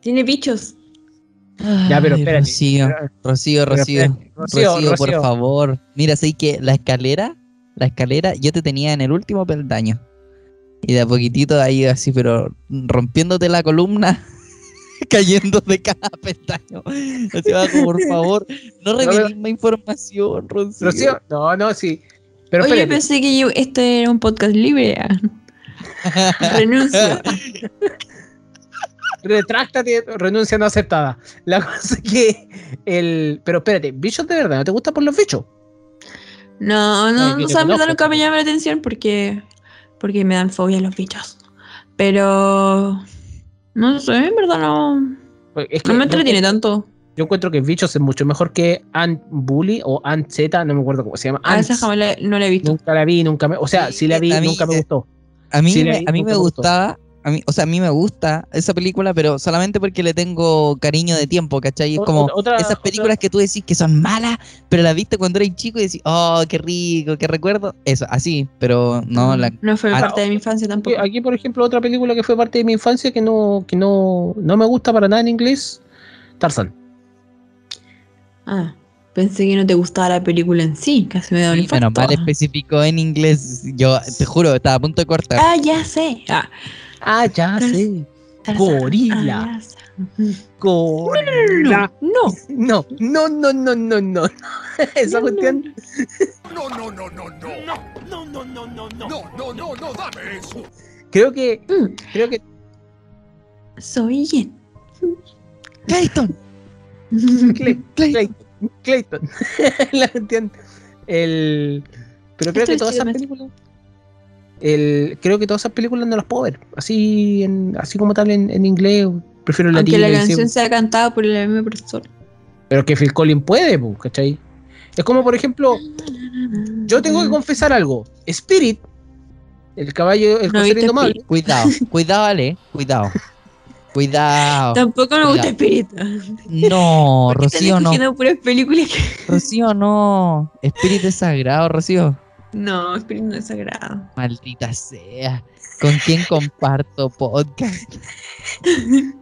Tiene bichos. Ya, pero Ay, espérate. Rocío, Rocío, Rocío. Rocío, Rocío, por favor. Mira, sé que la escalera, la escalera, yo te tenía en el último peldaño. Y de a poquitito ahí así, pero rompiéndote la columna, cayendo de cada peldaño. Así por favor. No reveles más información, Rocío. Rocío, no, no, sí. Pero Oye, espérate. pensé que yo, este era un podcast libre. Renuncio. Retráctate, renuncia no aceptada. La cosa es que el. Pero espérate, bichos de verdad, ¿no te gusta por los bichos? No, Ay, no, que o te sea, en verdad nunca me llama la atención porque, porque me dan fobia los bichos. Pero, no sé, en verdad no, Pues Es que no me yo- entretiene tanto. Yo encuentro que bichos es mucho mejor que Ant Bully o Ant Z, no me acuerdo cómo se llama. A veces Ants. jamás la- no la he visto. Nunca la vi, nunca me. O sea, Sí, la vi, a mí, nunca me gustó. A mí, Sí, me, vi, a mí me gustó. A mí, o sea, a mí me gusta esa película, pero solamente porque le tengo cariño de tiempo, ¿cachai? Es como otra- esas otra- películas que tú decís que son malas, pero las viste cuando eras chico y decís, oh, qué rico, qué recuerdo. Eso, así, pero no, la, No fue Ah, parte de mi infancia tampoco. Aquí, aquí, por ejemplo, otra película que fue parte de mi infancia que no, que no, no me gusta para nada en inglés, Tarzan. Ah, pensé que no te gustaba la película en sí, casi me da un Sí, infarto. mal específico en inglés. Yo te juro, estaba a punto de cortar. Ah, ya sé. Ah, Ah, ya sé. Gorila. Ah. Gorila. No, no. No, no, no, no, no, no. Esa No, no, cuestión. No, no, no, no, no. No, no, no, no, no, no. No, no, no, no, dame eso. Creo que, Mm, creo que soy Jen. Clayton. Clay- Clayton, Clayton. La entiendo. El, pero creo que todas esas películas, el, creo que todas esas películas no las puedo ver, así, en, así como tal en, en inglés, prefiero el Aunque latino. la canción sea cantada por el mismo profesor. pero que Phil Collins puede, ¿cachai? Es como, por ejemplo, yo tengo que confesar algo. Spirit, el caballo, el ¿No indomable, Spirit? Cuidado, cuidado, Ale. Cuidado. Cuidado. Tampoco me gusta Ya. Espíritu. No, Rocío no. puras películas que... Rocío no. Espíritu es sagrado, Rocío. No, Espíritu no es sagrado. Maldita sea. ¿Con quién comparto podcast?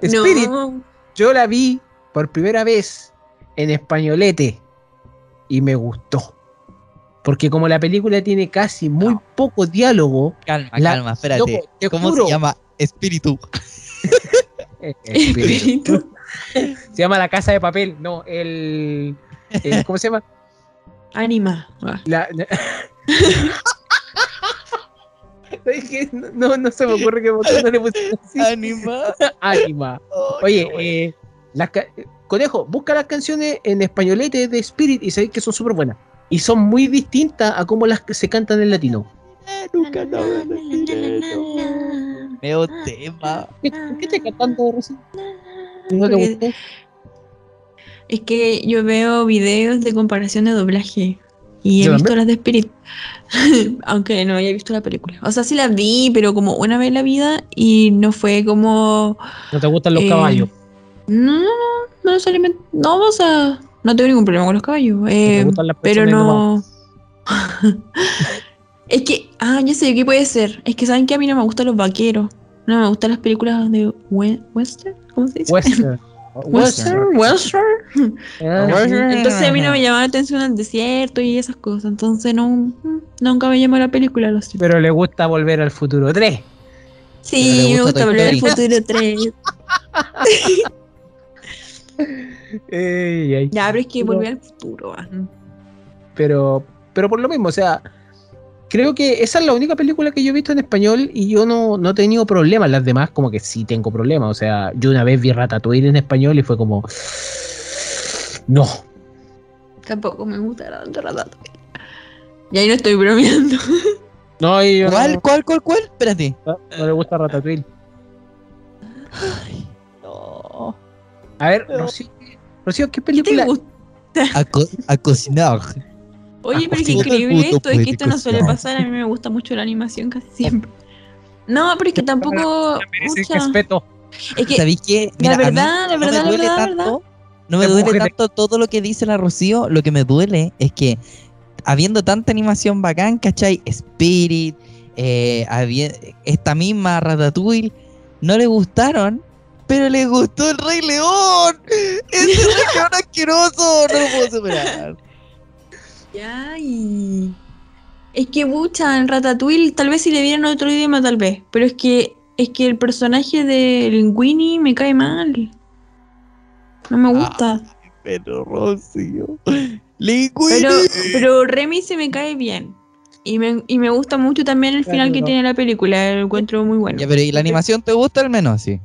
Spirit, No, yo la vi por primera vez en españolete y me gustó. Porque como la película tiene casi muy No. poco diálogo, Calma, La- calma, espérate. loco, te ¿Cómo juro. se llama? Espíritu. eh, Spirit. Espíritu. se llama La Casa de Papel, no, el... el- ¿Cómo se llama? Ah. La- ¿Sabes qué? No, no, se me ocurre que no le pusieron así. Anima. Ánima. Oye, eh, las ca- Conejo, busca las canciones en españolete de Spirit y sabéis que son súper buenas. Y son muy distintas a cómo las que se cantan en latino. Nunca no Veo tema. ¿Qué, qué estás cantando recién? ¿No te gustó? Es que yo veo videos de comparación de doblaje y he Yo visto también. las de Spirit. Aunque no haya visto la película. O sea, sí la vi, pero como una vez en la vida y no fue como. ¿No te gustan los eh, caballos? No, no, no, no necesariamente. No, o sea, no tengo ningún problema con los caballos. eh, gustan las pero no. es que, ah, ya sé qué puede ser. Es que saben que a mí no me gustan los vaqueros. No me gustan las películas de we- western. ¿Cómo se dice? Western. Western, western. Ah, Entonces a mí no me llamaba la atención el desierto y esas cosas. Entonces no, nunca me llamó la película, lo siento. Pero le gusta volver al futuro 3. Sí, me gusta volver al futuro 3. Ey, ey. Ya, pero es que volver al futuro. ah. pero, pero por lo mismo, o sea, creo que esa es la única película que yo he visto en español y yo no, no he tenido problemas. Las demás, como que sí tengo problemas. O sea, yo una vez vi Ratatouille en español y fue como. No. Tampoco me gusta tanto Ratatouille. Y ahí no estoy bromeando. No, y yo ¿Cuál, no, cuál, cuál, cuál? Espérate. no, no le gusta Ratatouille. No. A ver, Rocío, Rocío, ¿qué ¿Qué te película? gusta? A, co- a cocinar. Oye, pero el increíble esto, es que esto no suele pasar. A mí me gusta mucho la animación casi siempre. No, pero es que tampoco. Mucha- respeto. Es que ¿Sabéis qué? la verdad, la no me verdad, la duele verdad, tanto. No me duele tanto todo lo que dice la Rocío. Lo que me duele es que habiendo tanta animación bacán, ¿cachai? Spirit, eh, había- esta misma Ratatouille, no le gustaron, pero le gustó el Rey León. Ese Rey León asqueroso, no lo puedo superar. Ya, y... Es que Bucha en Ratatouille, tal vez si le vieran otro idioma, tal vez. Pero es que es que el personaje de Linguini me cae mal. No me gusta. Pero Rocío, Linguini. pero, pero Remy se me cae bien. Y me, y me gusta mucho también el final que tiene la película. Lo encuentro muy bueno. Ya, pero ¿y la animación te gusta al menos? Sí.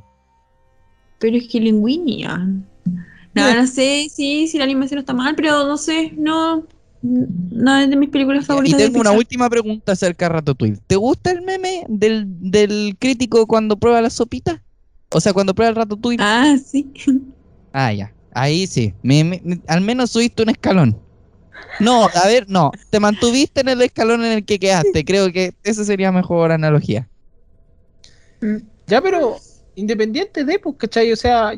Pero es que Linguini. ah. No, no sé si, si la animación está mal, pero no sé. No, no es de mis películas Y favoritas. de tengo una Pixar. última pregunta acerca de Ratatouille. ¿Te gusta el meme del, del crítico cuando prueba la sopita? O sea, cuando prueba el Ratatouille. Ah, sí. Ah, ya. Ahí sí. Me- me- me- al menos subiste un escalón. No, a ver, no. Te mantuviste en el escalón en el que quedaste. Creo que esa sería mejor analogía. Ya, pero independiente de, pues, ¿cachai? O sea,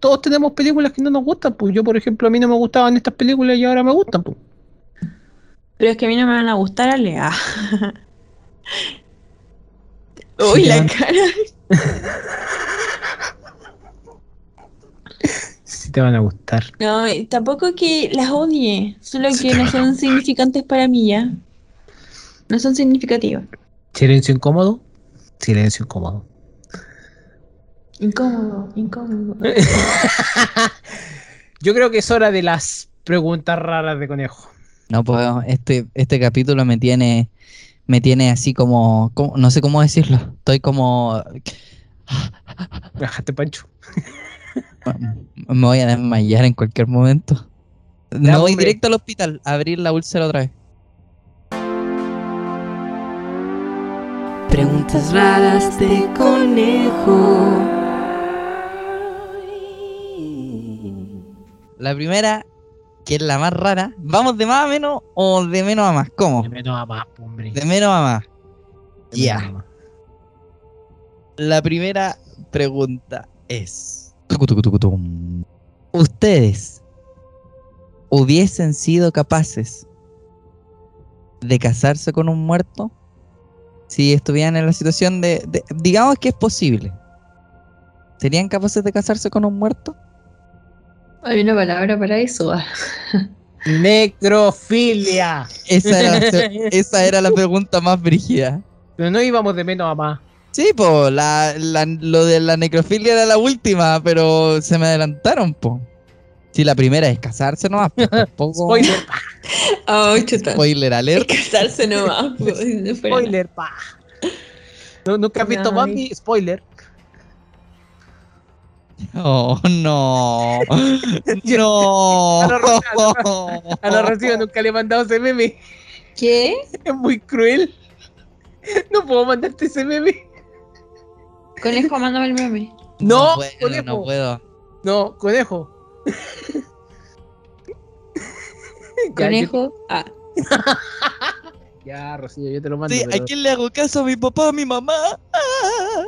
todos tenemos películas que no nos gustan. Pues yo, por ejemplo, a mí no me gustaban estas películas y ahora me gustan. Pues. Pero es que a mí no me van a gustar a Lea. Sí, Uy, la ya. cara. Sí te van a gustar. No, tampoco que las odie, solo que no son significantes para mí ya. No son significativas. Silencio incómodo. Silencio incómodo. Incómodo, incómodo. Yo creo que es hora de las preguntas raras de conejo. No puedo. Este, este capítulo me tiene, me tiene así como, como- no sé cómo decirlo. Estoy como Bájate, Pancho. me voy a desmayar en cualquier momento. Me voy hombre. directo al hospital a abrir la úlcera otra vez. Preguntas raras de conejo. La primera, que es la más rara, ¿vamos de más a menos o de menos a más? ¿Cómo? De menos a más, hombre. De menos a más. Ya. La primera pregunta es. ¿Ustedes hubiesen sido capaces de casarse con un muerto si estuvieran en la situación de, de- digamos que es posible? ¿Serían capaces de casarse con un muerto? Hay una palabra para eso. ah. Necrofilia. Esa era, la se- esa era la pregunta más brígida. Pero no íbamos de menos a más. Sí, po, la, la- lo de la necrofilia era la última, pero se me adelantaron, po. Si la primera es casarse nomás, pues tampoco. Spoiler, pa. Ay, chuta. Spoiler Es alert. casarse nomás. pues, nada. Spoiler, pa. No, ¿Nunca has visto. Bambi? Spoiler. Oh, no. No. A la Ro- A la Rocío nunca le he mandado ese meme. ¿Qué? Es muy cruel. No puedo mandarte ese meme. Conejo, mándame el meme. No, puedo, conejo. no puedo. No, conejo. Conejo. Ah. Ya, Rocío, yo te lo mando. Sí, pero- ¿a quién le hago caso? ¿A mi papá o a mi mamá? Ah.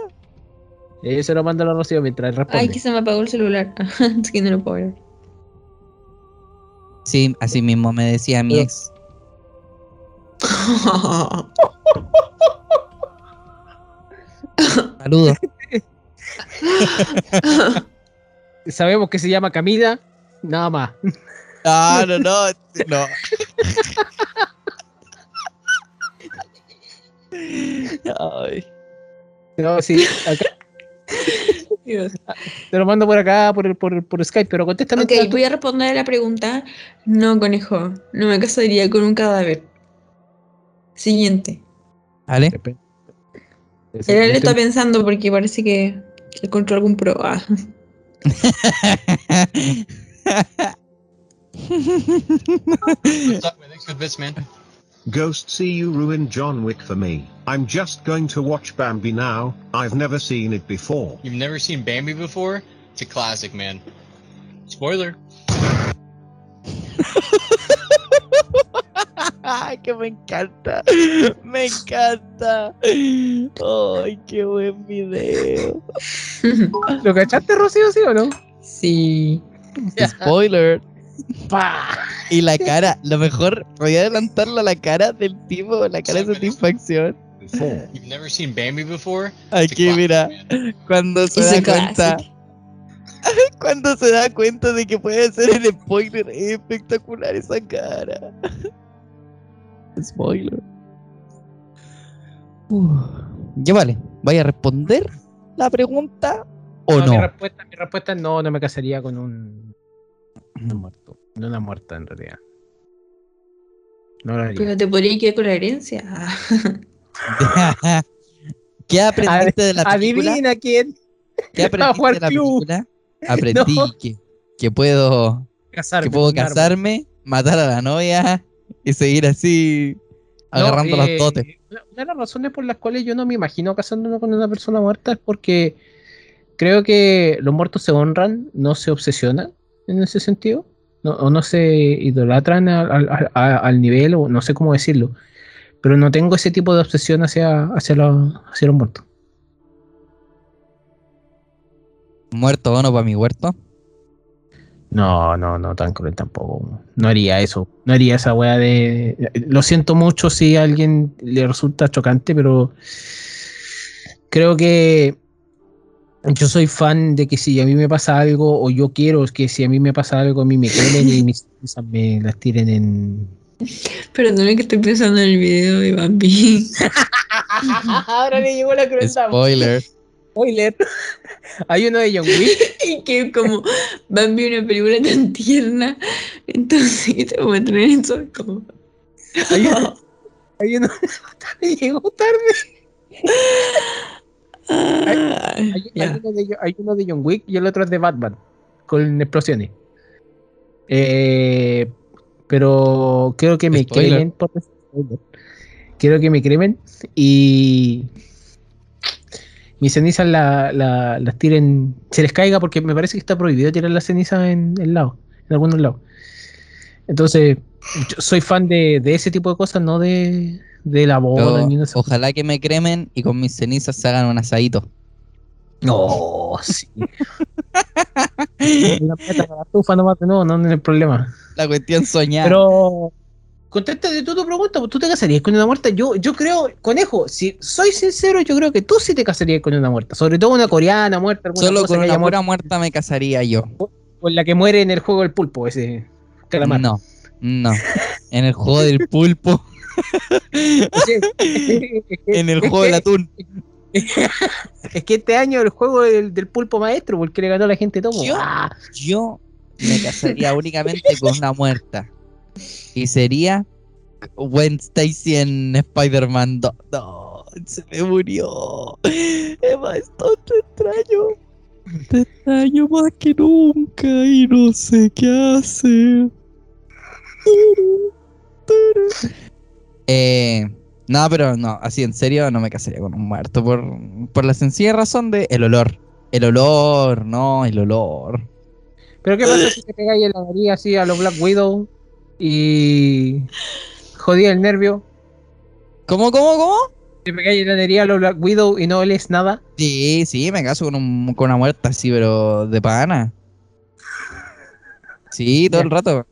Eh, se lo mando a la Rocío mientras responde. Ay, que se me apagó el celular. es que no lo puedo ver. Sí, así mismo me decía mi ex. Saludos. Sabemos que se llama Camila, nada más. No, no, no. No. Ay. No, sí, acá- te lo mando por acá, por, el- por, por Skype, pero contéstame. ok, voy a responder a la pregunta. No, conejo. No me casaría con un cadáver. Siguiente. ¿Vale? Él le está pensando porque parece que, que encontró algún pro. Ah. What's up, man? Ghost see you ruined John Wick for me. I'm just going to watch Bambi now. I've never seen it before. You've never seen Bambi before? It's a classic, man. Spoiler. Ay, que me encanta. Me encanta. Ay, qué buen video. ¿Lo cachaste, Rocío, sí o no? sí. Spoiler. Y la cara, lo mejor, voy a adelantarlo a la cara del tipo, la cara de satisfacción. Before. You've never seen Bambi before? It's a Aquí, mira, cuando se It's da cuenta, cuando se da cuenta de que puede ser el spoiler, es espectacular esa cara. Spoiler. Ya vale, ¿vaya a responder la pregunta o Mi no? respuesta, mi respuesta es no, no me casaría con un, un muerto. No una muerta, en realidad. No haría. Pero te podría quedar con la herencia. ¿Qué aprendiste de la película? Adivina quién. ¿Qué aprendiste de la película? Aprendí No. que, que puedo, Casarme que puedo casarme, matar a la novia y seguir así No, agarrando eh, los dotes. Una una de las razones por las cuales yo no me imagino casándome con una persona muerta es porque creo que los muertos se honran, no se obsesionan en ese sentido, no, o no se idolatran al, al- al nivel, o no sé cómo decirlo, pero no tengo ese tipo de obsesión hacia, hacia, los, hacia los muertos. Muerto o no para mi huerto. No, no, no, tan cruel tampoco. No haría eso. No haría esa weá de. Lo siento mucho si a alguien le resulta chocante, pero creo que yo soy fan de que si a mí me pasa algo, o yo quiero que si a mí me pasa algo, a mí me queden y mis cosas me las tiren en. Perdóname que estoy pensando en el video de Bambi. Ahora le llegó la Spoiler. Spoiler. Hay uno de John Wick. y que como Bambi es una película tan tierna, entonces te voy a tener eso como... Hay uno, Hay uno, llegó tarde. Hay, hay- Ya. hay uno de, hay uno de John Wick y el otro es de Batman, con explosiones. Eh, pero creo que me Spoiler. cremen por. Quiero que me cremen y mis cenizas la- la- las tiren, se les caiga porque me parece que está prohibido tirar las cenizas en el lado, en algunos lados. Entonces, yo soy fan de, de ese tipo de cosas, no de, de la boda Yo- ni una ojalá que me cremen y con mis cenizas se hagan un asadito. No, sí. La meta para la estufa nomás de nuevo, no, no es el problema. La cuestión soñada. Pero contéstate tú tu pregunta, ¿tú te casarías con una muerta? Yo, yo creo, conejo, si soy sincero, yo creo que tú sí te casarías con una muerta. Sobre todo una coreana muerta, Solo cosa con una muerto, muerta me casaría yo. con la que muere en el juego del pulpo, ese calamar. No, no. En el juego del pulpo, en el juego del atún. Es que este año el juego del, del pulpo maestro, porque le ganó a la gente todo. Yo- Yo me casaría únicamente con una muerta. Y sería Gwen Stacy en Spider-Man 2. No, se me murió. Emma Stone, te extraño. Te extraño más que nunca y no sé qué hacer. Eh, no, pero no, así en serio no me casaría con un muerto por, por la sencilla razón de el olor. El olor, no, el olor. Pero ¿qué pasa si te pegáis en la nariz así a los Black Widow y jodía el nervio? ¿Cómo, cómo, cómo? Te pegáis en la nariz a los Black Widow y no oles nada. Sí, sí, me caso con, un- con una muerta así, pero de pana. Sí, todo Ya. el rato.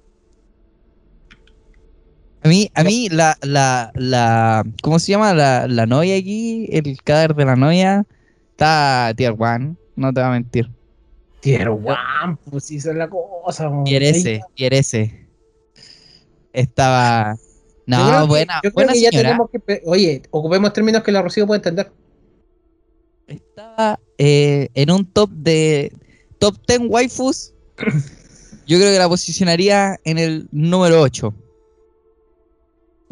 A mí, a mí la, la, la, ¿cómo se llama? La, la novia aquí, el cadáver de la novia, está tier one, no te voy a mentir. Tier one, pues sí, esa es la cosa. Tier S, tier S. Estaba... No, buena, creo buena ya señora. tenemos que. pe- Oye, ocupemos términos que la Rocío puede entender. Estaba eh, en un top de top 10 waifus. Yo creo que la posicionaría en el número 8.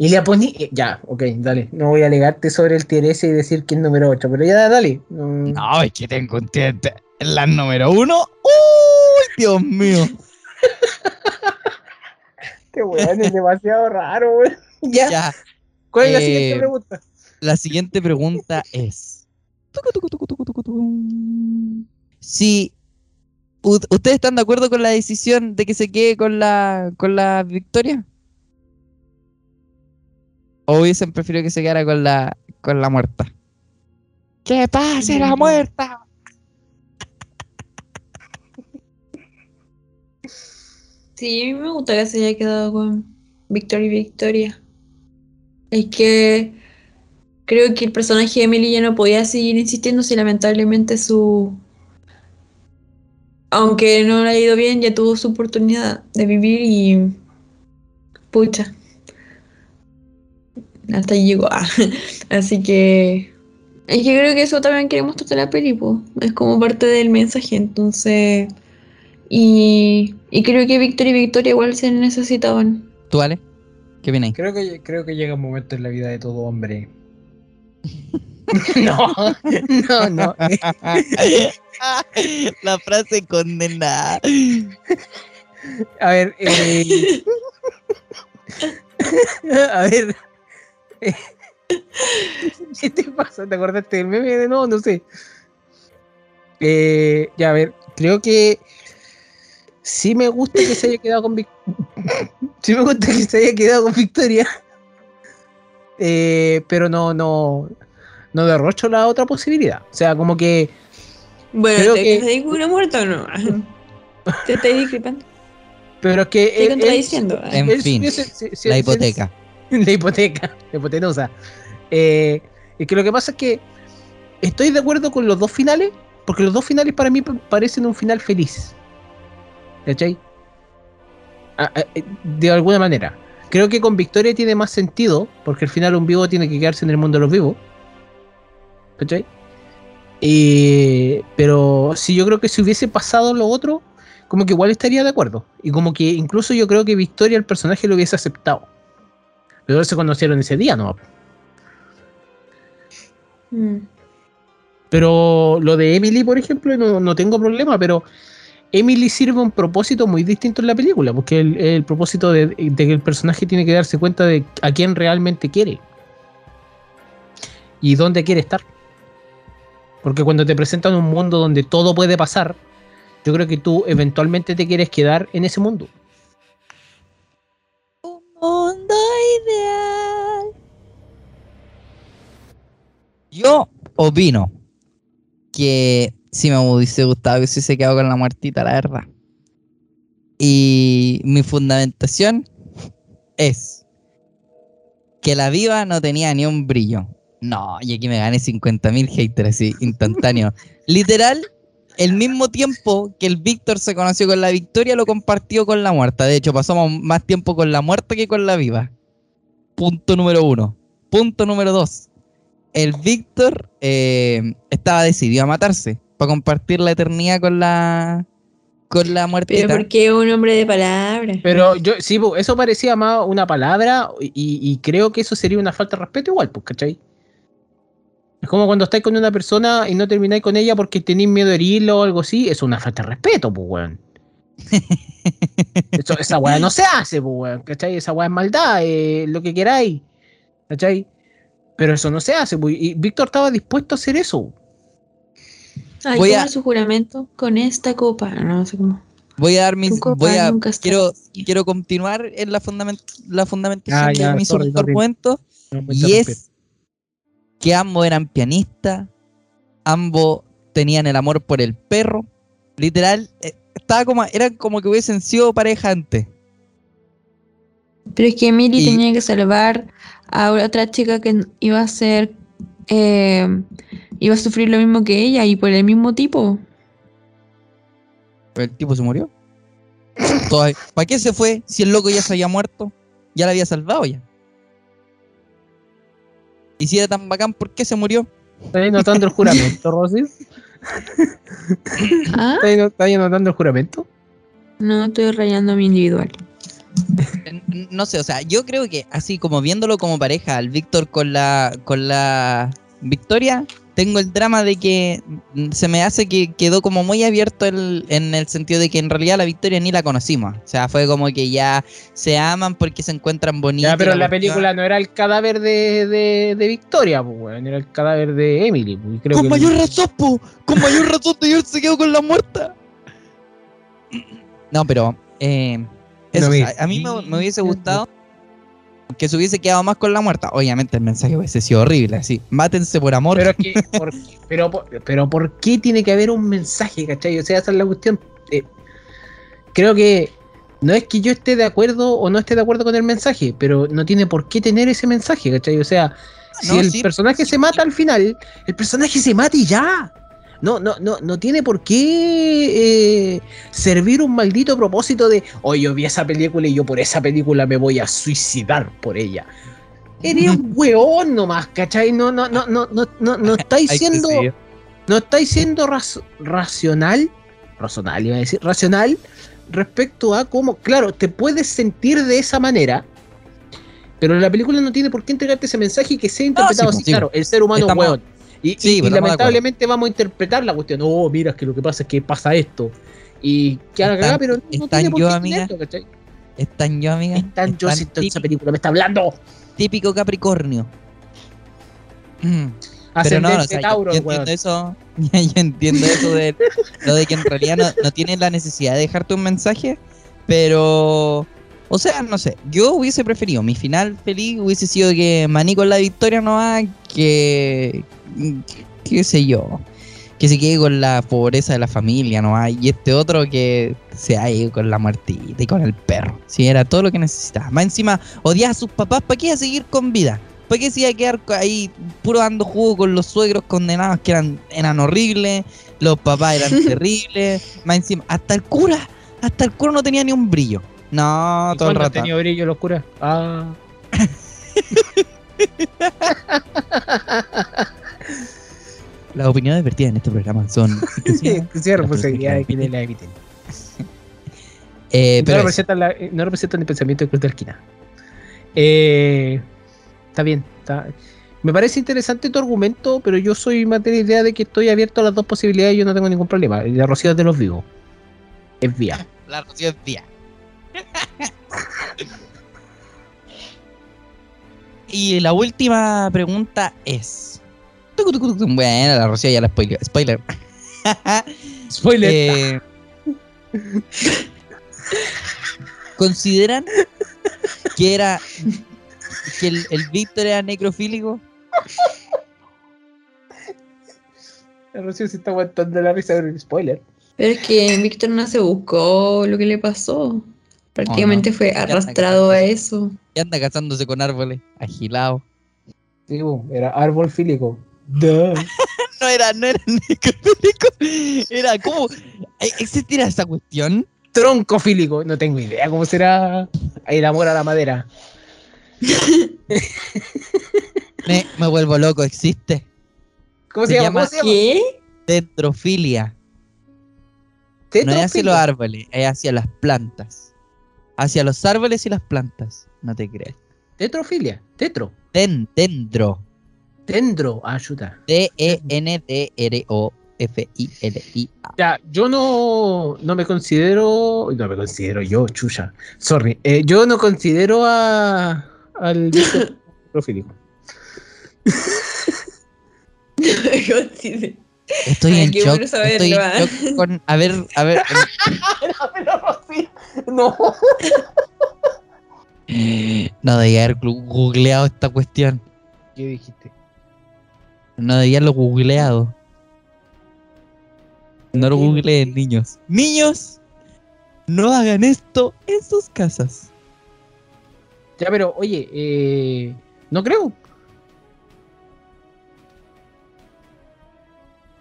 Y le poní. eh, Ya, ok, dale. No voy a alegarte sobre el tier S y decir que es número 8, pero ya, dale. Mm, No, es que tengo un en la número 1. ¡Uy, Dios mío! Qué weón, es demasiado raro, weón. Ya. Ya, ¿Cuál es la Eh, siguiente pregunta? la siguiente pregunta es. Si ustedes están de acuerdo con la decisión de que se quede con la con la victoria, o hubiesen preferido que se quedara con la con la muerta. ¡Que pase la muerta! Sí, a mí me gusta que se haya quedado con Victoria y Victoria. Es que creo que el personaje de Emily ya no podía seguir insistiendo si lamentablemente su... Aunque no le ha ido bien, ya tuvo su oportunidad de vivir y... Pucha. Hasta ahí llegó. Ah, Así que... Es que creo que eso también queremos tratar la peli, po. Es como parte del mensaje, entonces... Y, y creo que Victoria y Victoria igual se necesitaban. ¿Tú, vale? ¿Qué viene ahí? Creo que, creo que llega un momento en la vida de todo hombre. no, no, no. la frase condenada. A ver, eh, a ver. Eh, ¿Qué te pasa? ¿Te acordaste del meme de no? No sé. Eh, ya, a ver, creo que sí me gusta que se haya quedado con Vic- sí me gusta que se haya quedado con Victoria. Eh, pero no, no, no derrocho la otra posibilidad. O sea, como que Bueno, Creo ¿te que- con una muerta o no? ¿Te estás discrepando? Pero es que. Estoy él- él- contradiciendo. En él fin, hubiese- si- si- la si- hipoteca. La hipoteca, la hipotenusa. Eh, es que lo que pasa es que estoy de acuerdo con los dos finales, porque los dos finales para mí pa- parecen un final feliz. ¿Cachai? Ah, ah, eh, De alguna manera. Creo que con Victoria tiene más sentido, porque al final un vivo tiene que quedarse en el mundo de los vivos. ¿Cachai? Eh, pero si yo creo que si hubiese pasado lo otro, como que igual estaría de acuerdo. Y como que incluso yo creo que Victoria, el personaje, lo hubiese aceptado. Pero se conocieron ese día, ¿no? Mm. Pero lo de Emily, por ejemplo, no, no tengo problema, pero Emily sirve un propósito muy distinto en la película, porque el, el propósito de, de que el personaje tiene que darse cuenta de a quién realmente quiere y dónde quiere estar. Porque cuando te presentan un mundo donde todo puede pasar, yo creo que tú eventualmente te quieres quedar en ese mundo. Mundo ideal. Yo opino que sí me hubiese gustado que se hubiese quedado con la muertita, la verdad. Y mi fundamentación es que la viva no tenía ni un brillo. No, y aquí me gané 50.000 haters así, instantáneo. Literal, el mismo tiempo que el Víctor se conoció con la Victoria, lo compartió con la muerta. De hecho, pasamos más tiempo con la muerta que con la viva. Punto número uno. Punto número dos. El Víctor eh, estaba decidido a matarse para compartir la eternidad con la con la muertita. Pero porque es un hombre de palabras. Pero yo, sí, eso parecía más una palabra y, y creo que eso sería una falta de respeto igual, pues, ¿cachai? Es como cuando estáis con una persona y no termináis con ella porque tenéis miedo de herirlo o algo así, es una falta de respeto, pues, weón. Eso- esa weá no se hace, pues, weón, ¿cachai? Esa weá es maldad, eh, lo que queráis, ¿cachai? Pero eso no se hace, pues, y Víctor estaba dispuesto a hacer eso. Ay, Voy ¿cómo a- su juramento? Con esta copa. No sé cómo. Voy a dar mis. Voy a, quiero, quiero continuar en la, fundament, la fundamentación Ah, ya, de mi. No me Y es que ambos eran pianistas, ambos tenían el amor por el perro. Literal, eh, estaba como, eran como que hubiesen sido pareja antes. Pero es que Emily Y- tenía que salvar a otra chica que iba a ser. eh, iba a sufrir lo mismo que ella y por el mismo tipo. Pero el tipo se murió. ¿Para qué se fue si el loco ya se había muerto? Ya la había salvado ya. Y si era tan bacán, ¿por qué se murió? ¿Estáis notando el juramento, Rosy? ¿Ah? ¿Estáis no- estáis notando el juramento? No, estoy rayando mi individual. No sé, o sea, yo creo que así como viéndolo como pareja, al Víctor con la con la Victoria, tengo el drama de que mm, se me hace que quedó como muy abierto el- en el sentido de que en realidad la Victoria ni la conocimos. O sea, fue como que ya se aman porque se encuentran bonitos. Ya, pero la película no era el cadáver de, de, de Victoria, pues, weón, era el cadáver de Emily. Pues, creo Con que mayor razón, po. Con mayor razón de él se quedó con la muerta. No, pero eh, eso, No, a mí me, me hubiese gustado que se hubiese quedado más con la muerta. Obviamente el mensaje hubiese sido horrible, así. Mátense por amor. Pero, es que, por, pero, pero ¿por qué tiene que haber un mensaje, cachai? O sea, esa es la cuestión. Eh, creo que no es que yo esté de acuerdo o no esté de acuerdo con el mensaje, pero no tiene por qué tener ese mensaje, ¿cachai? O sea, si No, el sí, personaje se mata al final, el personaje se mata y ya. No, no, no, no tiene por qué eh, servir un maldito propósito de, oye, yo vi esa película y yo por esa película me voy a suicidar por ella. Eres un weón nomás, ¿cachai? No, no, no, no, no, no, no estáis siendo, no estáis siendo raz- racional, racional iba a decir, racional respecto a cómo, claro, te puedes sentir de esa manera, pero la película no tiene por qué entregarte ese mensaje y que sea interpretado sí, así, sí. claro, el ser humano es Estamos- weón. Y, Sí, lamentablemente vamos a interpretar la cuestión. Oh, mira, es que lo que pasa es que pasa esto. Y que haga cagada, pero no, no están tiene por yo, qué amiga. ¿cachai? Están yo, amiga. Están yo si estoy en esa película, me está hablando. Típico Capricornio. Mm. Pero no, o sea, Tauro, yo, entiendo eso. yo entiendo eso de lo de que en realidad no, no tienes la necesidad de dejarte un mensaje, pero o sea, no sé, yo hubiese preferido, mi final feliz hubiese sido que Maní con la victoria no va, que qué sé yo, que se quede con la pobreza de la familia no y este otro que se ha ido con la muertita y con el perro. Sí, era todo lo que necesitaba. Más encima, odiaba a sus papás, ¿para qué iba a seguir con vida? ¿Para qué se iba a quedar ahí puro dando jugo con los suegros condenados que eran, eran horribles? Los papás eran terribles. Más encima, hasta el cura, hasta el cura no tenía ni un brillo. No, ¿Y todo el rato. tenido brillo los curas? Ah. Las opiniones vertidas en este programa son. exclusivas responsabilidad de quienes la emiten. Eh, no, pero representan la- eh, no representan el pensamiento del Club de Esquina. Eh, está bien. Está... Me parece interesante tu argumento, pero yo soy más de la idea de que estoy abierto a las dos posibilidades y yo no tengo ningún problema. La Rocío es de los vivos. Es vía. La Rocío es vía. y la última pregunta es. Bueno, la Rocío ya la spoiler. Spoiler. Spoiler. Eh, ¿Consideran que era que el, el Víctor era necrofílico? La Rocío se está aguantando la risa del spoiler. Pero es que Víctor no se buscó lo que le pasó. Prácticamente fue arrastrado a eso. Y anda casándose con árboles, agilado. Sí, era árbol fílico. Duh. No era, no era necrofílico. Era como. ¿Existirá esa cuestión? Tronco fílico. No tengo idea cómo será el amor a la madera. Me, me vuelvo loco, existe. ¿Cómo se, Se llama? llama- ¿Cómo se llama? ¿Qué? Tetrofilia. No es hacia los árboles, es hacia las plantas. Hacia los árboles y las plantas. No te crees. Tetrofilia. Tetro. Ten, dendro. Tendro. Ah, chuta. D-E-N-D-R-O-F-I-L-I-A. Ya, yo no, no me considero. No me considero yo, chucha. Sorry. Eh, yo no considero a. al profílico. Estoy Ay, en shock. bueno saberlo, Estoy en ah. shock con. A ver, a ver. No. No debía haber googleado esta cuestión. ¿Qué dijiste? No debía haberlo googleado. No lo googleen, niños. Niños, no hagan esto en sus casas. Ya, pero oye, eh, no creo.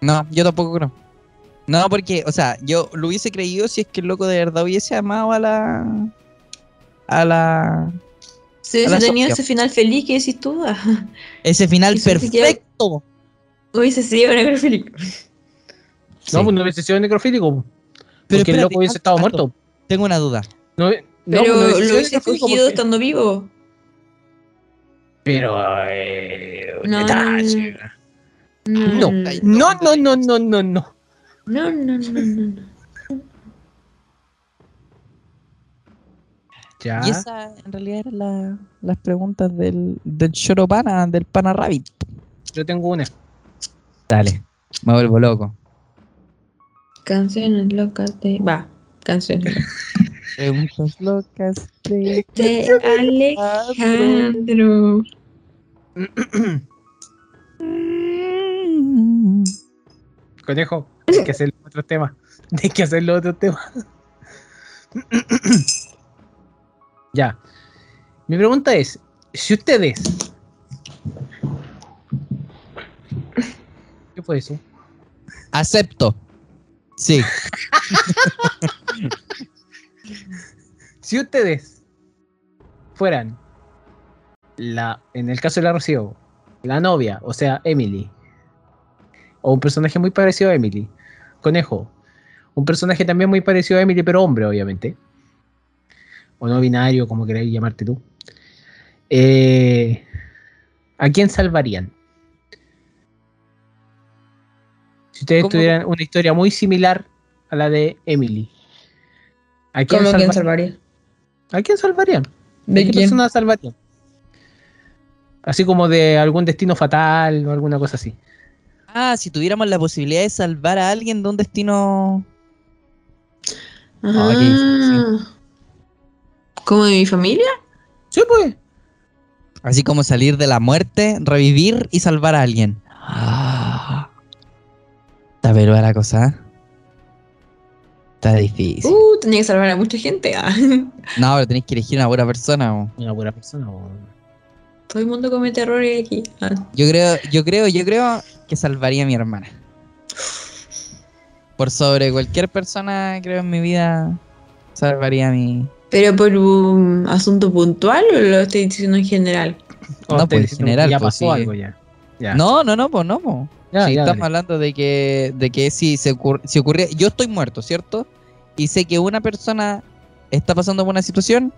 No, yo tampoco creo. No, porque, o sea, yo lo hubiese creído si es que el loco de verdad hubiese amado a la. a la. Si A hubiese tenido Sofía. ese final feliz que decís tú, ah, Ese final perfecto. Hubiese sido necrofílico. No, Sí. pues no hubiese sido necrofílico. Pero porque el loco hubiese estado alto, muerto. Tengo una duda. No, no, Pero pues no lo hubiese porque- estando vivo. Pero. eh, No. No, No, no, no, no, no, no, no. no, no, no, no, no. Ya. Y esa en realidad eran la- las preguntas del, del Choropana, del Pana Rabbit. Yo tengo una. Dale, me vuelvo loco. Canciones locas de. Va, canciones locas. Preguntas locas de... De Alejandro. Conejo, hay que hacer otro tema. Hay que hacerlo otro tema. ya. Mi pregunta es: si ustedes. ¿Qué fue eso? Acepto. Sí. Si ustedes fueran la, en el caso de la Rocío, la novia, o sea, Emily, o un personaje muy parecido a Emily, Conejo, un personaje también muy parecido a Emily, pero hombre, obviamente, o no binario, como queráis llamarte tú, eh, ¿a quién salvarían? Si ustedes ¿Cómo? tuvieran una historia muy similar a la de Emily, ¿a quién, ¿Cómo quién salvarían? salvaría? ¿A quién salvarían? ¿De ¿A qué quién? persona salvarían? Así como de algún destino fatal o alguna cosa así. Ah, si tuviéramos la posibilidad de salvar a alguien de un destino... Ah, Ah. ¿Como de mi familia? Sí, pues. Así como salir de la muerte, revivir y salvar a alguien. Ah. Está peluda la cosa. Está difícil. Uh, tenía que salvar a mucha gente. ah. No, pero tenéis que elegir una buena persona. o. Una buena persona. o- Todo el mundo comete errores aquí. Ah. Yo creo, yo creo, yo creo que salvaría a mi hermana. Por sobre cualquier persona, creo en mi vida, salvaría a mi. ¿Pero por un asunto puntual o lo estoy diciendo en general? No, pues, en general, Ya pues, pasó sí. algo ya. Ya. No, no, no, pues no, pues. Ya, ya, estamos dale. hablando de que, de que si se ocurre, si ocurre, yo estoy muerto, ¿cierto? Y sé que una persona está pasando por una situación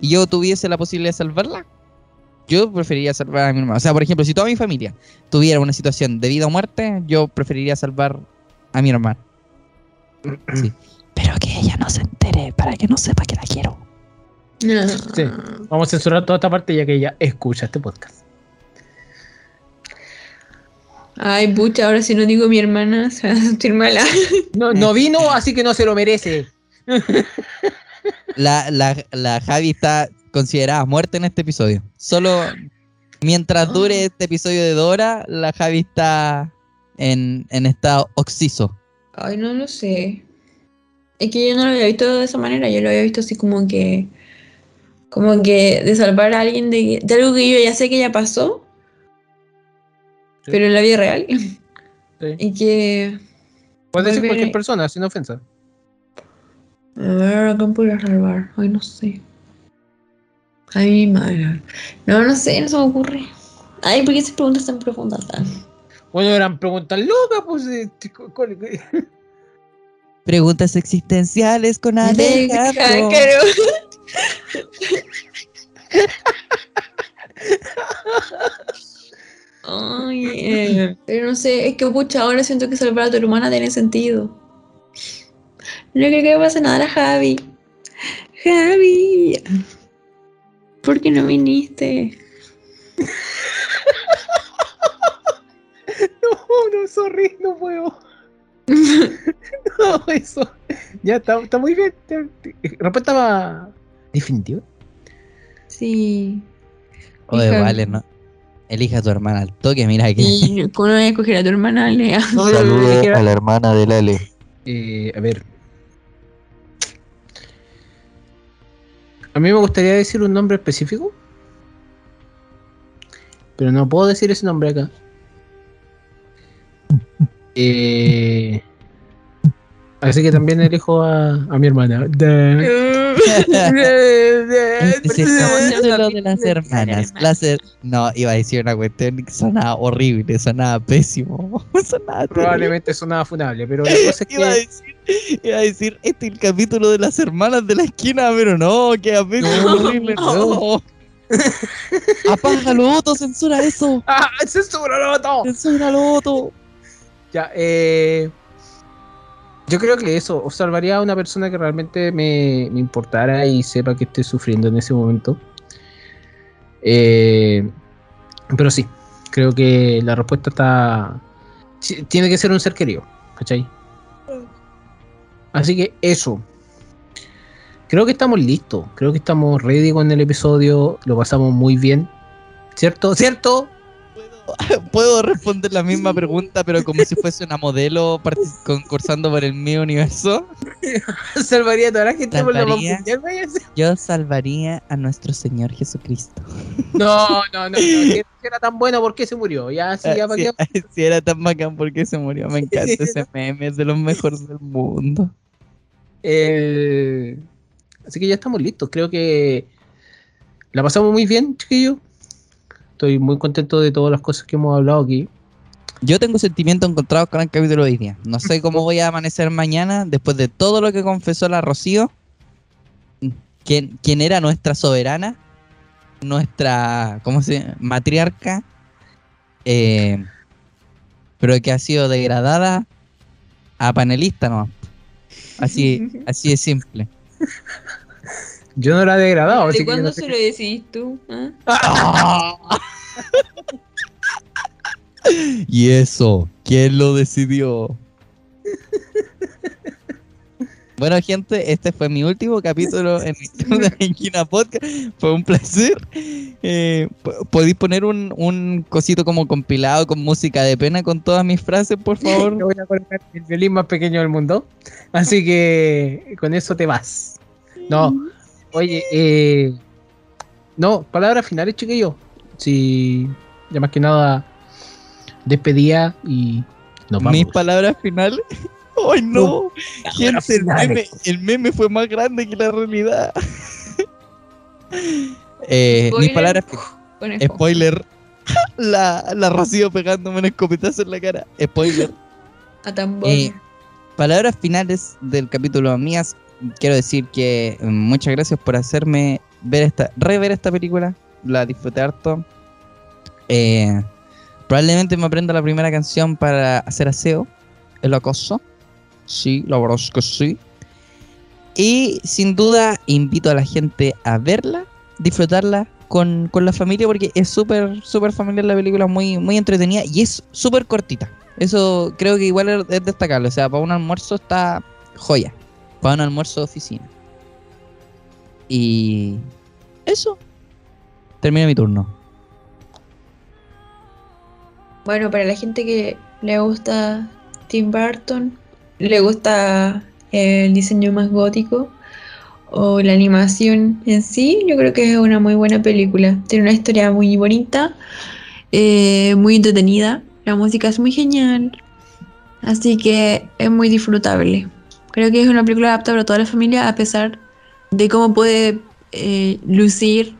y yo tuviese la posibilidad de salvarla, Yo preferiría salvar a mi hermano. O sea, por ejemplo, si toda mi familia tuviera una situación de vida o muerte, yo preferiría salvar a mi hermano. Sí. Pero que ella no se entere para que no sepa que la quiero. Sí. Vamos a censurar toda esta parte ya que ella escucha este podcast. Ay, pucha, ahora si no digo mi hermana, se va a sentir mala. No, no vino, así que no se lo merece. La, la, la Javi está considerada muerta en este episodio. Solo mientras dure este episodio de Dora, la Javi está en, en estado oxiso. Ay, no lo sé. Es que yo no lo había visto de esa manera, yo lo había visto así como que. Como que de salvar a alguien de, de algo que yo ya sé que ya pasó. Pero en la vida real. Sí. Y que. Puede ser cualquier persona, sin ofensa. A ver, ¿a quién podría salvar? Ay, no sé. Ay, mi madre. No, no sé, no se me ocurre. Ay, ¿por qué esas preguntas tan profundas tan? Bueno, eran preguntas locas, pues. Preguntas existenciales con Alejandro. Ay, eh, pero no sé, es que pucha, ahora siento que salvar a tu hermana tiene sentido. No creo que le pase nada a la Javi. Javi, ¿por qué no viniste? No, no, sorry, no puedo. No, eso. Ya está, está muy bien. Respuesta más definitiva. Sí. Oye, Hija. vale, no. Elija a tu hermana al toque, mira que. Y ¿cómo voy a escoger a tu hermana, Lea? A la hermana del Ale. Eh, a ver. A mí me gustaría decir un nombre específico. Pero no puedo decir ese nombre acá. Eh, así que también elijo a, a mi hermana. De- las hermanas. Las her- No, iba a decir una cuestión que sonaba horrible, sonaba pésimo. Sonaba. Probablemente sonaba funable, pero la cosa es Iba a que. decir, iba a decir, este es el capítulo de las hermanas de la esquina, pero no, queda pésimo, No. horrible, no. Apágalo, Otto, censura eso. ¡Ah! ¡Censúralo todo! Censúralo, Otto. Ya, eh. Yo creo que eso, o salvaría a una persona que realmente me, importara y sepa que esté sufriendo en ese momento. Eh, pero sí, creo que la respuesta está. Tiene que ser un ser querido, ¿cachai? Así que eso. Creo que estamos listos. Creo que estamos ready con el episodio. Lo pasamos muy bien. ¿Cierto? ¿Cierto? Puedo responder la misma pregunta, pero como si fuese una modelo concursando por el mío universo. Salvaría a toda la gente por la Salvaría. mundial, vaya a ser. Yo salvaría a nuestro Señor Jesucristo. No, no, no, no. Si era tan bueno, ¿por qué se murió? Ya, sí, ya, ¿para si, qué? si era tan bacán porque se murió, me encanta ese meme, es de los mejores del mundo. Eh, así que ya estamos listos. Creo que la pasamos muy bien, chiquillos. Estoy muy contento de todas las cosas que hemos hablado aquí. Yo tengo sentimientos encontrados con el capítulo de hoy día. No sé cómo voy a amanecer mañana después de todo lo que confesó la Rocío. Quien, quien era nuestra soberana, nuestra, ¿cómo se llama? Matriarca. eh, pero que ha sido degradada a panelista nomás. Así, así de simple. Yo no la he degradado, así ¿De cuándo no sé se qué- lo decís tú? ah? Y eso, ¿quién lo decidió? Bueno, gente, este fue mi último capítulo en la Esquina Podcast. Fue un placer. Eh, po- ¿Podéis poner un, cosito como compilado con música de pena con todas mis frases, por favor? Yo voy a el violín más pequeño del mundo. Así que con eso te vas. No, oye, eh, no, palabras finales, chiquillos. Si, ya más que nada, despedía y nos vamos. Mis palabras finales. ¡Ay, no! Gente, el meme, el meme fue más grande que la realidad. Eh, mis palabras. Spoiler. La, la Rocío pegándome un escopetazo en la cara. Spoiler. A tambor. Eh, palabras finales del capítulo mías. Quiero decir que mm, muchas gracias por hacerme ver esta, rever esta película. La disfruté harto. Eh, probablemente me aprenda la primera canción para hacer aseo. El acoso. Sí, la verdad es que sí. Y sin duda invito a la gente a verla, disfrutarla con, con la familia porque es súper, súper familiar la película, muy, muy entretenida y es súper cortita. Eso creo que igual es- es destacable. O sea, para un almuerzo está joya. Para un almuerzo de oficina. Y eso. Termina mi turno. Bueno, para la gente que le gusta Tim Burton, le gusta el diseño más gótico o la animación en sí, yo creo que es una muy buena película. Tiene una historia muy bonita, eh, muy entretenida, la música es muy genial, así que es muy disfrutable. Creo que es una película apta para toda la familia a pesar de cómo puede eh, lucir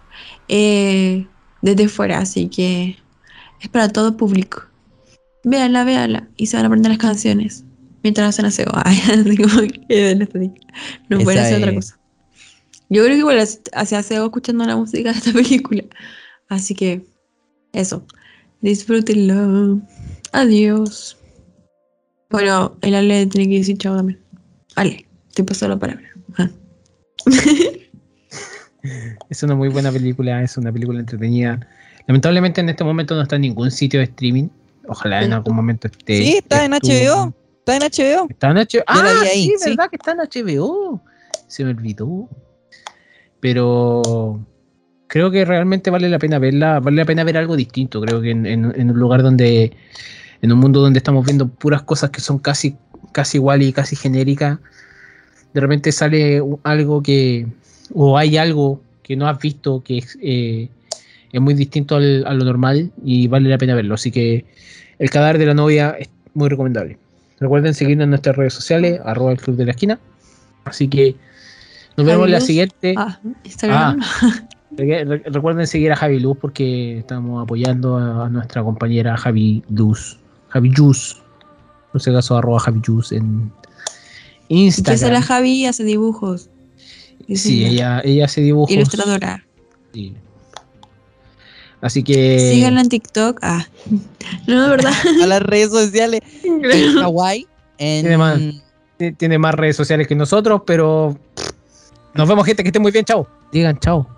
eh, desde fuera, así que es para todo público. Véanla, véanla. Y se van a aprender las canciones. Mientras hacen aseo. Ay, así como que. No pueden hacer otra es- cosa. Yo creo que igual hace hace aseo escuchando la música de esta película. Así que, eso. Disfrútenlo. Adiós. Bueno, el Ale tiene que decir chao también. Ale, te paso la palabra. Es una muy buena película, es una película entretenida. Lamentablemente en este momento no está en ningún sitio de streaming. Ojalá en algún momento esté. Sí, está en estuvo- HBO. Está en HBO. Está en HBO. Ah, ahí, sí, sí. verdad que está en HBO. Se me olvidó. Pero creo que realmente vale la pena verla. Vale la pena ver algo distinto. Creo que en, en- en un lugar donde. En un mundo donde estamos viendo puras cosas que son casi, casi igual y casi genéricas. De repente sale algo que. O hay algo que no has visto que es, eh, es muy distinto al- a lo normal y vale la pena verlo. Así que el cadáver de la novia es muy recomendable. Recuerden seguirnos en nuestras redes sociales, arroba el club de la esquina. Así que nos vemos en la siguiente. Ah, Instagram. Re- Recuerden seguir a Javi Luz porque estamos apoyando a, nuestra compañera Javi Luz. Javi Luz. Por si acaso, arroba Javi Luz en Y que la Instagram. Javi hace dibujos. Sí, ella, ella hace dibujos. Ilustradora. Sí. Así que. Síganla en TikTok. Ah. No, de verdad. A las redes sociales. En Hawái. En... Tiene más, ti- tiene más redes sociales que nosotros, pero. Nos vemos, gente. Que estén muy bien. Chao. Digan chao.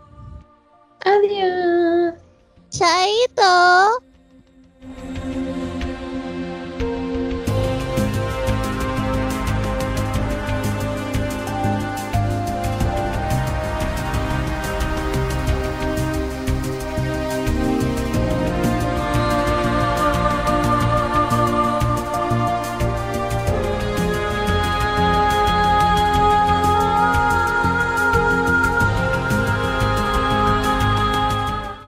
Adiós. Chaito.